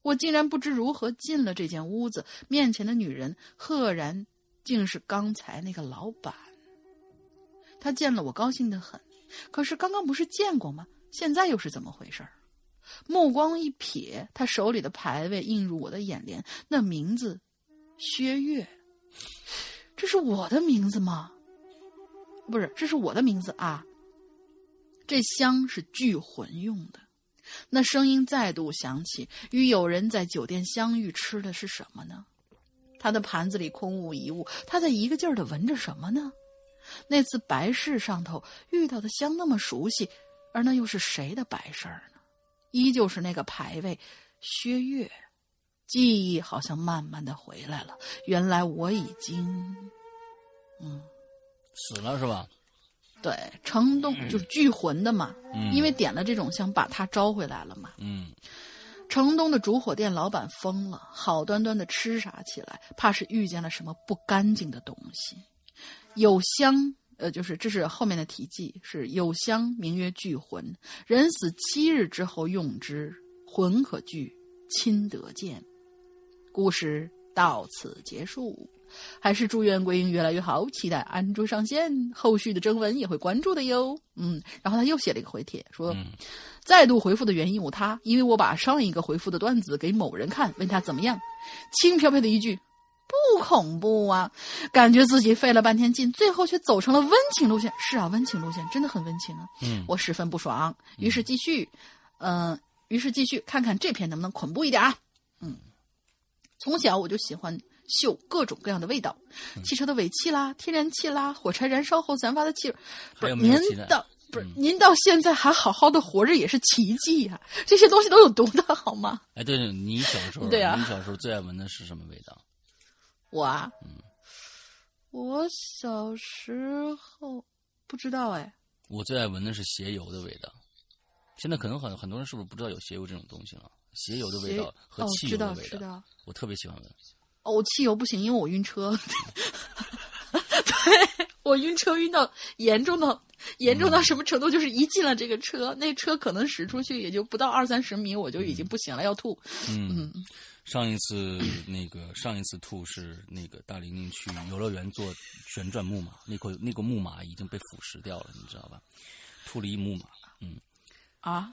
我竟然不知如何进了这间屋子，面前的女人赫然竟是刚才那个老板。他见了我高兴的很，可是刚刚不是见过吗？现在又是怎么回事目光一瞥，他手里的牌位映入我的眼帘，那名字薛岳，这是我的名字吗？不是，这是我的名字啊。这香是聚魂用的。那声音再度响起，与友人在酒店相遇，吃的是什么呢？他的盘子里空无一物，他在一个劲儿的闻着什么呢？那次白事上头遇到的香那么熟悉，而那又是谁的白事儿呢？依旧是那个牌位，薛岳。记忆好像慢慢的回来了，原来我已经，嗯，死了是吧？对，城东就是聚魂的嘛，因为点了这种香，把他招回来了嘛。嗯，城东的烛火店老板疯了，好端端的吃傻起来，怕是遇见了什么不干净的东西。有香，呃，就是这是后面的题记，是有香，名曰聚魂，人死七日之后用之，魂可聚，亲得见。故事到此结束。还是祝愿鬼影越来越好，期待安卓上线，后续的征文也会关注的哟。嗯，然后他又写了一个回帖，说、嗯再度回复的原因有他，因为我把上一个回复的段子给某人看，问他怎么样，轻飘飘的一句。不恐怖啊，感觉自己费了半天劲，最后却走成了温情路线。是啊，温情路线真的很温情啊。嗯我十分不爽，于是继续，嗯、于是继续看看这篇能不能恐怖一点啊。嗯，从小我就喜欢嗅各种各样的味道，嗯汽车的尾气啦、天然气啦、火柴燃烧后散发的气味。不是您有没有期待到不是嗯您到现在还好好的活着也是奇迹呀、这些东西都有毒的好吗？哎，对对，你小时候，对啊你小时候最爱闻的是什么味道？我啊，嗯我小时候不知道哎，我最爱闻的是鞋油的味道。现在可能很很多人是不是不知道有鞋油这种东西了？鞋油的味道和汽油的味道。我特别喜欢闻。哦，我汽油不行，因为我晕车。*laughs* 对我晕车晕到严重到严重到什么程度？就是一进了这个车，那车可能驶出去也就不到二三十米，我就已经不行了，要吐。嗯，上一次那个上一次吐是那个大玲玲去游乐园坐旋转木马，那块那个木马已经被腐蚀掉了，你知道吧？吐了一木马，嗯，啊，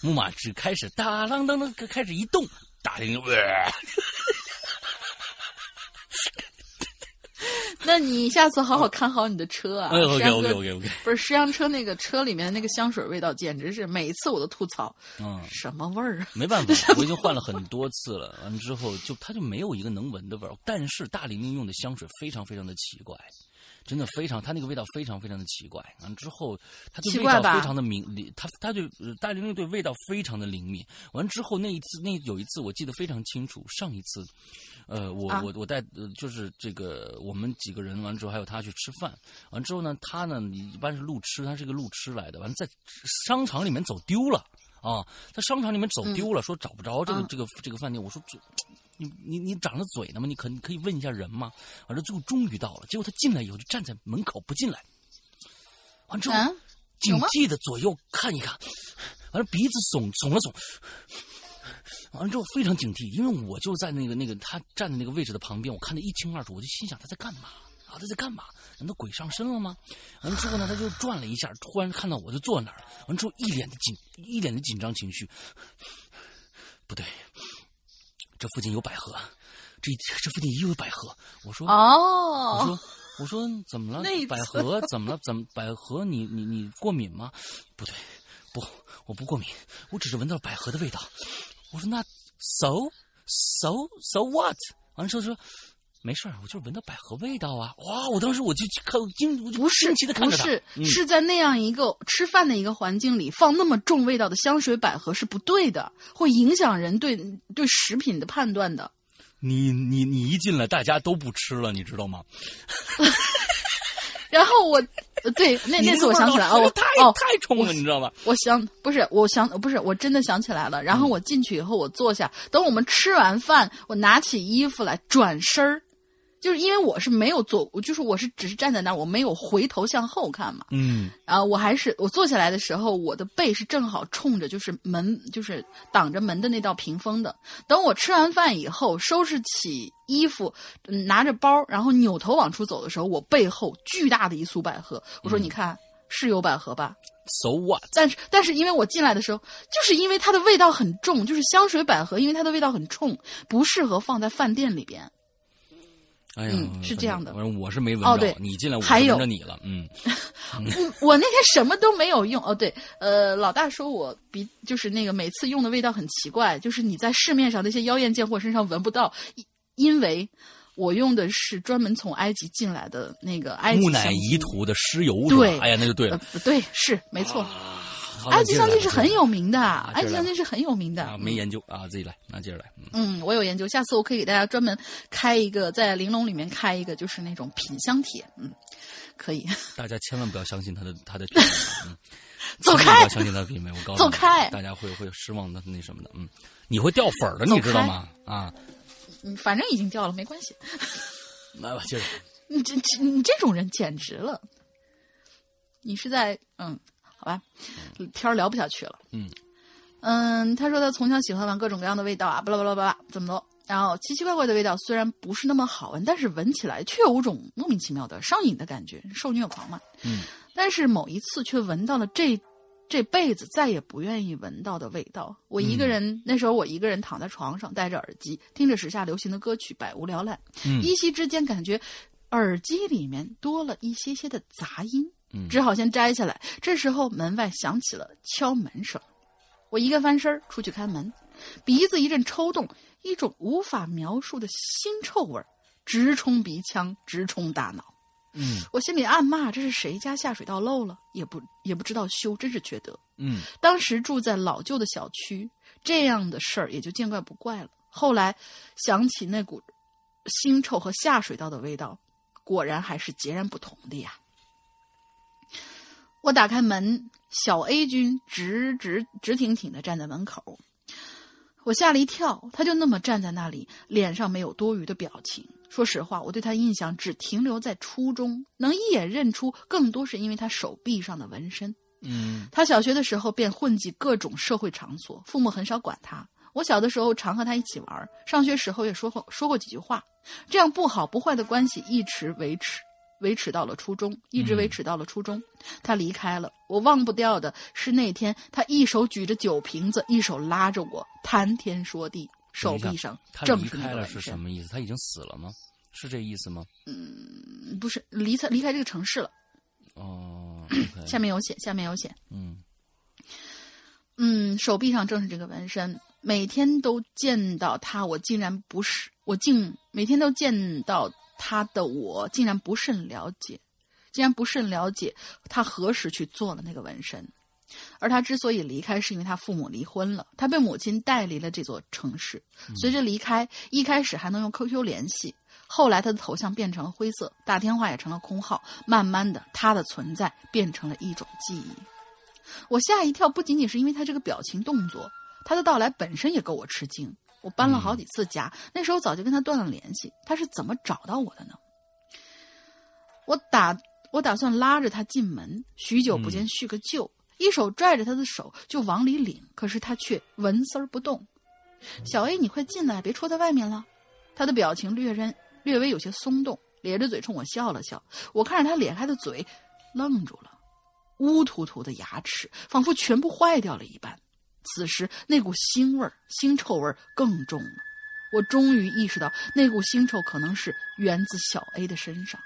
木马只开始哒啷当当开始一动，大玲玲、*laughs* 呃那你下次好好看好你的车啊！哎，OK OK OK OK，不是石阳车那个车里面那个香水味道，简直是每一次我都吐槽，嗯。什么味儿啊？没办法，*laughs* 我已经换了很多次了。完了之后，就它就没有一个能闻的味儿。但是大玲玲用的香水非常非常的奇怪，真的非常，它那个味道非常非常的奇怪。完了之后，它对味道非常的敏，它它对呃大玲玲对味道非常的灵敏。完了之后那一次，那有一次我记得非常清楚，上一次。呃，我啊我我带呃，就是这个我们几个人完了之后，还有他去吃饭，完之后呢，他呢一般是路痴，他是个路痴来的，完了在商场里面走丢了啊，在商场里面走丢了，说找不着这个、嗯这个这个饭店，我说这你你你长着嘴呢吗？你可你可以问一下人吗？完了最后终于到了，结果他进来以后就站在门口不进来，完之后、啊，警惕的左右看一看，完了鼻子耸耸了耸，完了之后非常警惕，因为我就在那个那个他站的那个位置的旁边，我看得一清二楚，我就心想他在干嘛啊？他在干嘛？难道鬼上身了吗？完了之后呢，他就转了一下，突然看到我就坐那儿了，完了之后一脸的紧一脸的紧张情绪，*laughs* 不对，这附近有百合，这这附近也有百合，我说哦我哦，说我说怎么了？百合怎么了？怎么百合你你你过敏吗？不对，不，我不过敏，我只是闻到了百合的味道。我说那 so so so what？完了之后说没事儿，我就是闻到百合味道啊！哇，我当时我就看惊，我就不是奇的看着他，不是，嗯是在那样一个吃饭的一个环境里放那么重味道的香水百合是不对的，会影响人对对食品的判断的。你你你一进来，大家都不吃了，你知道吗？*laughs* 然后我，呃对，那那次我想起来哦，我哦，太冲了，你知道吗？我想不是，我想不是，我真的想起来了。然后我进去以后，我坐下，等我们吃完饭，我拿起衣服来，转身儿，就是因为我是没有坐，我就是我是只是站在那儿，我没有回头向后看嘛。嗯啊我还是我坐下来的时候，我的背是正好冲着就是门，就是挡着门的那道屏风的。等我吃完饭以后，收拾起衣服，嗯拿着包，然后扭头往出走的时候，我背后巨大的一束百合。我说：“你看，是有百合吧？” So what？但是，但是因为我进来的时候，就是因为它的味道很重，就是香水百合，因为它的味道很冲，不适合放在饭店里边。哎呀，嗯是这样的我是没闻着，哦对你进来我还有是闻着你了，嗯。*laughs* 嗯，我那天什么都没有用。哦，对，呃，老大说我鼻就是那个每次用的味道很奇怪，就是你在市面上那些妖艳贱货身上闻不到，因因为我用的是专门从埃及进来的那个埃及木乃。伊涂的尸油？对哎呀，那就对呃了。，不对，是没错，好埃及香精是很有名名的，埃及香精是很有名的。啊，没研究啊，自己来，那接着来。嗯嗯，我有研究，下次我可以给大家专门开一个，在玲珑里面开一个，就是那种品香帖。嗯，可以。大家千万不要相信他的他的品味，嗯，*laughs* 走开不要相信他的品味，我告诉你，走开大家会会失望的，那什么的，嗯，你会掉粉儿的，走你知道吗？啊，嗯，反正已经掉了，没关系。来吧，接着，你这这你这种人简直了！你是在嗯，好吧，天儿聊不下去了。嗯嗯，他说他从小喜欢玩各种各样的味道啊，巴拉巴拉巴拉，怎么多？然后奇奇怪怪的味道虽然不是那么好闻，但是闻起来却有种莫名其妙的上瘾的感觉，受虐狂嘛。嗯。但是某一次却闻到了这这辈子再也不愿意闻到的味道。我一个人，那时候我一个人躺在床上，戴着耳机，听着时下流行的歌曲，百无聊赖。嗯依稀之间感觉耳机里面多了一些些的杂音，嗯只好先摘下来。这时候门外响起了敲门声，我一个翻身儿出去开门，鼻子一阵抽动，一种无法描述的腥臭味儿直冲鼻腔，直冲大脑。嗯我心里暗骂：这是谁家下水道漏了？也不也不知道修，真是缺德。嗯当时住在老旧的小区，这样的事儿也就见怪不怪了。后来想起那股腥臭和下水道的味道，果然还是截然不同的呀。我打开门，小 A 君直直直挺挺的站在门口，我吓了一跳，他就那么站在那里，脸上没有多余的表情。说实话，我对他印象只停留在初中，能一眼认出，更多是因为他手臂上的纹身。嗯他小学的时候便混迹各种社会场所，父母很少管他。我小的时候常和他一起玩，上学时候也说过说过几句话，这样不好不坏的关系一直维持，维持到了初中，一直维持到了初中。他离开了，我忘不掉的是那天他一手举着酒瓶子，一手拉着我谈天说地，手臂上他正是那离开了个纹身。是什么意思？他已经死了吗？是这意思吗？嗯不是离开离开这个城市了。哦 *coughs* 下面有写，下面有写。嗯嗯，手臂上正是这个纹身，每天都见到他，我竟然不是，我竟每天都见到他的我，竟然不甚了解，竟然不甚了解他何时去做了那个纹身。而他之所以离开，是因为他父母离婚了，他被母亲带离了这座城市。随着离开，一开始还能用 QQ 联系，后来他的头像变成了灰色，打电话也成了空号，慢慢的，他的存在变成了一种记忆。我吓一跳，不仅仅是因为他这个表情动作，他的到来本身也够我吃惊。我搬了好几次家，那时候早就跟他断了联系，他是怎么找到我的呢？我打我打算拉着他进门，许久不见叙个旧，一手拽着他的手就往里领，可是他却纹丝儿不动。小 A，你快进来，别戳在外面了。他的表情略认略微有些松动，咧着嘴冲我笑了笑。我看着他咧开的嘴，愣住了。乌突突的牙齿仿佛全部坏掉了一般。此时那股腥味儿、腥臭味儿更重了。我终于意识到，那股腥臭可能是源自小 A 的身上。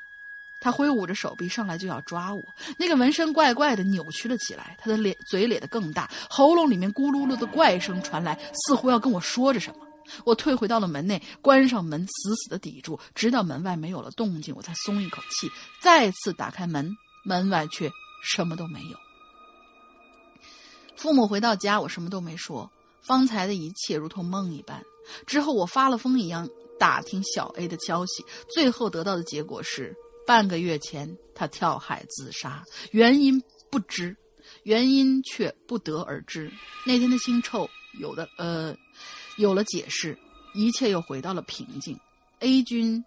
他挥舞着手臂上来就要抓我，那个纹身怪怪的扭曲了起来，他的脸嘴咧得更大，喉咙里面咕噜噜的怪声传来，似乎要跟我说着什么。我退回到了门内，关上门，死死的抵住，直到门外没有了动静，我才松一口气，再次打开门，门外却什么都没有。父母回到家，我什么都没说。方才的一切如同梦一般。之后我发了疯一样打听小 A 的消息，最后得到的结果是，半个月前他跳海自杀，原因不知，原因却不得而知。那天的腥臭有的呃有了解释，一切又回到了平静。A 君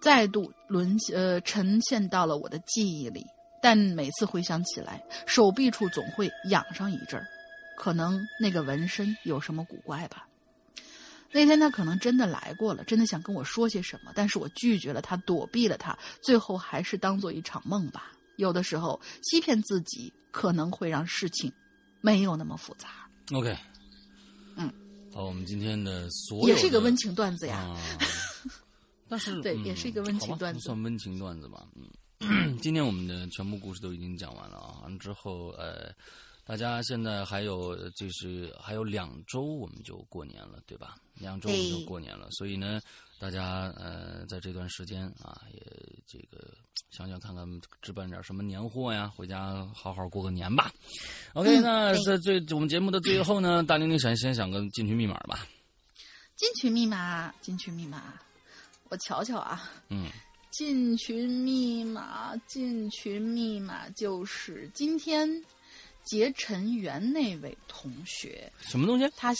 再度沦呃沉陷到了我的记忆里。但每次回想起来，手臂处总会痒上一阵儿，可能那个纹身有什么古怪吧。那天他可能真的来过了，真的想跟我说些什么，但是我拒绝了他，躲避了他，最后还是当做一场梦吧。有的时候欺骗自己，可能会让事情没有那么复杂。，OK，嗯，好，我们今天的所有也是一个温情段子呀。啊，但是 *laughs* 对嗯也是一个温情段子不算温情段子吧。嗯，*clears throat* 今天我们的全部故事都已经讲完了啊。完之后，呃，大家现在还有就是还有两周我们就过年了，对吧？两周我们就过年了，所以呢，大家呃在这段时间啊，也这个想想看看置办点什么年货呀，回家好好过个年吧。OK，、嗯那在最我们节目的最后呢，大玲玲想先想个进群密码吧。进群密码，进群密码，我瞧瞧啊。嗯，进群密码，进群密码就是今天结尘缘那位同学，什么东西？他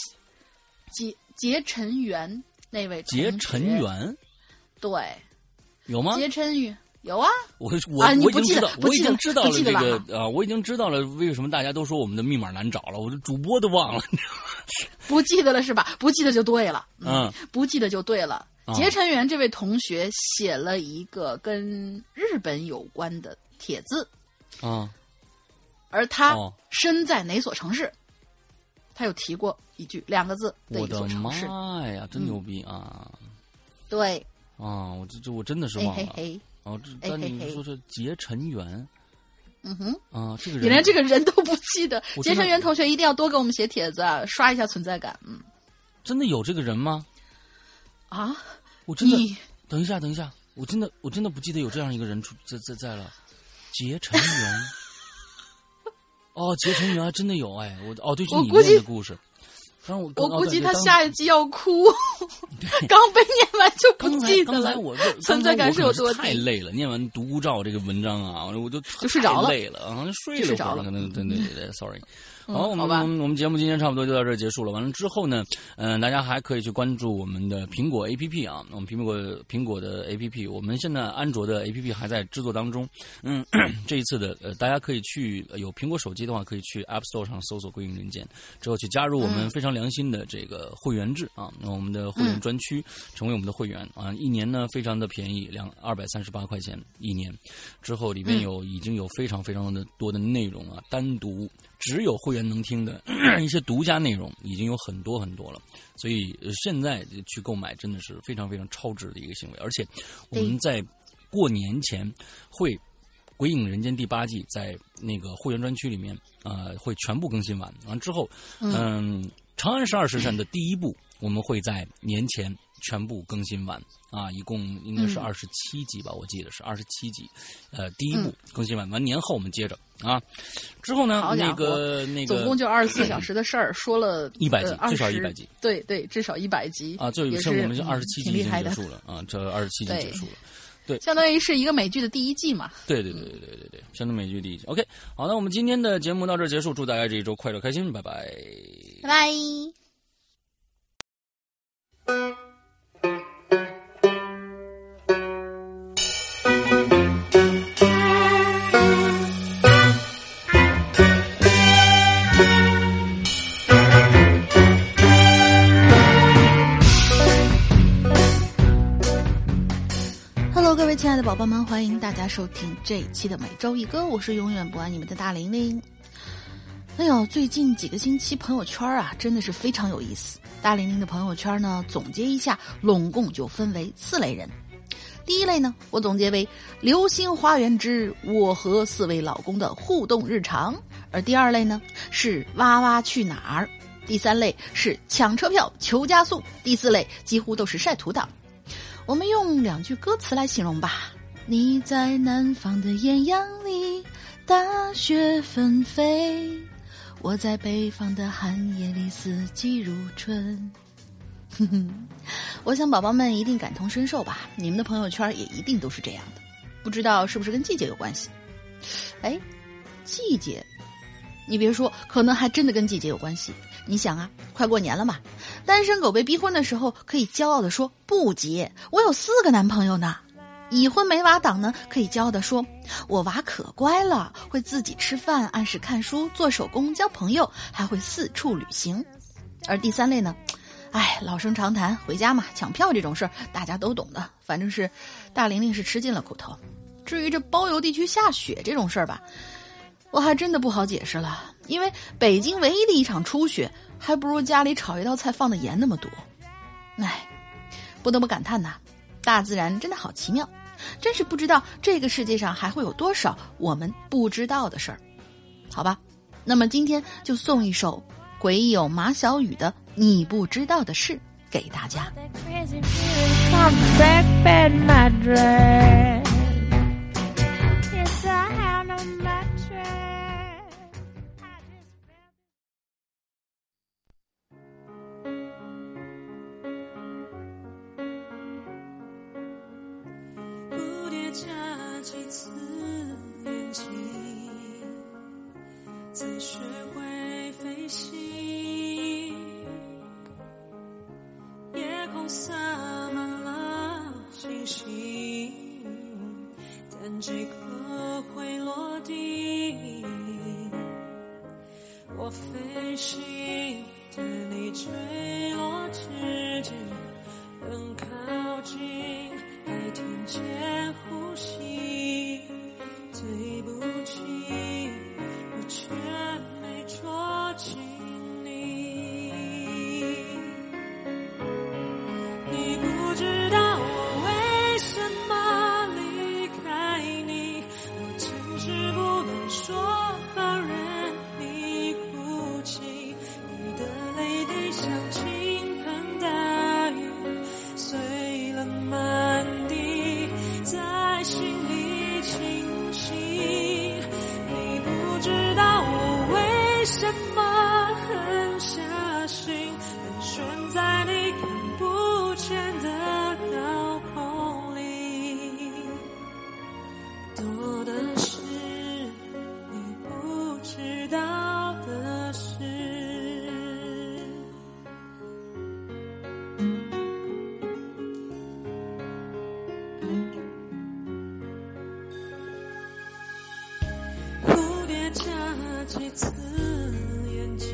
结结尘缘那位同学结尘，缘对，有吗？结尘缘有啊，我我、啊你我已经知不记得道，我已经知道了这个啊，我已经知道了为什么大家都说我们的密码难找了，我的主播都忘了。不记得了是吧？不记得就对了。嗯，不记得就对了。结成元这位同学写了一个跟日本有关的帖子。啊。而他身在哪所城市？他有提过一句两个字的一所城市。我的妈呀，真牛逼啊！对。啊，我这这我真的是忘了。哦，这但你说是结成元。嗯哼。啊，这个人你连这个人都不记得。结成元同学一定要多给我们写帖子，啊刷一下存在感。嗯。真的有这个人吗？啊！我真的。等一下，等一下，我真的我真的不记得有这样一个人出在在在了。结成缘。哦，结成元真的有哎，我哦对，是你念的故事。我我估计他下一集要哭，刚被念完就不记得了。我 *laughs* 存在感是有多太累了，念完独孤照这个文章啊，我就就睡着了，累了啊，睡了着了，可能对对对，sorry。好，我们我们节目今天差不多就到这儿结束了。完了之后呢，嗯，大家还可以去关注我们的苹果 A P P 啊，我们苹果苹果的 A P P，我们现在安卓的 A P P 还在制作当中。嗯，*clears throat* 这一次的呃，大家可以去有苹果手机的话，可以去 App Store 上搜索“归隐人间”，之后去加入我们非常良心的这个会员制啊，那我们的会员专区，成为我们的会员啊，一年呢非常的便宜，两二百三十八块钱一年，之后里面有已经有非常非常的多的内容啊，单独。只有会员能听的 *clears throat* 一些独家内容已经有很多很多了，所以现在去购买真的是非常非常超值的一个行为。而且我们在过年前会《鬼影人间》第八季在那个会员专区里面呃会全部更新完，完之后嗯，《长安十二时辰》的第一部我们会在年前。全部更新完啊，一共应该是二十七集吧，我记得是二十七集。呃，第一部更新完，完年后我们接着啊。之后呢，那个那个，总共就二十四小时的事儿，说了 *clears throat* 一百集，至少一百集。对对，至少一百集啊。最剩我们就二十七集已经结束了啊，这二十七集结束了。对，相当于是一个美剧的第一季嘛。对对对对对对对，相当于美剧第一季。OK，好，那我们今天的节目到这结束，祝大家这一周快乐开心，拜拜，拜拜。宝宝们，欢迎大家收听这一期的每周一歌，我是永远不爱你们的大玲玲。哎呦，最近几个星期朋友圈啊，真的是非常有意思。大玲玲的朋友圈呢，总结一下，拢共就分为四类人。第一类呢，我总结为《流星花园之我和四位老公的互动日常》，而第二类呢是“哇哇去哪儿”，第三类是抢车票求加速，第四类几乎都是晒图党。我们用两句歌词来形容吧。你在南方的艳阳里，大雪纷飞；我在北方的寒夜里，四季如春。哼哼，我想宝宝们一定感同身受吧。你们的朋友圈也一定都是这样的。不知道是不是跟季节有关系？哎，季节，你别说，可能还真的跟季节有关系。你想啊，快过年了嘛，单身狗被逼婚的时候可以骄傲的说不结，我有四个男朋友呢；已婚没娃党呢可以骄傲的说，我娃可乖了，会自己吃饭，按时看书，做手工，交朋友，还会四处旅行。而第三类呢，哎，老生常谈，回家嘛，抢票这种事儿大家都懂的，反正是大玲玲是吃尽了苦头。至于这包邮地区下雪这种事儿吧。我还真的不好解释了，因为北京唯一的一场初雪，还不如家里炒一道菜放的盐那么多。唉，不得不感叹呐，大自然真的好奇妙，真是不知道这个世界上还会有多少我们不知道的事儿。好吧，那么今天就送一首鬼友马小雨的《你不知道的事》给大家。下几次眼睛才学会飞行夜空洒满了星星但几颗会落地。我飞行但你坠落之际更靠近。还听见呼吸对不起我却没捉紧。几次眼睛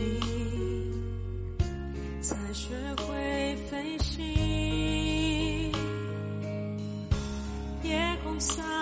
才学会飞行夜空下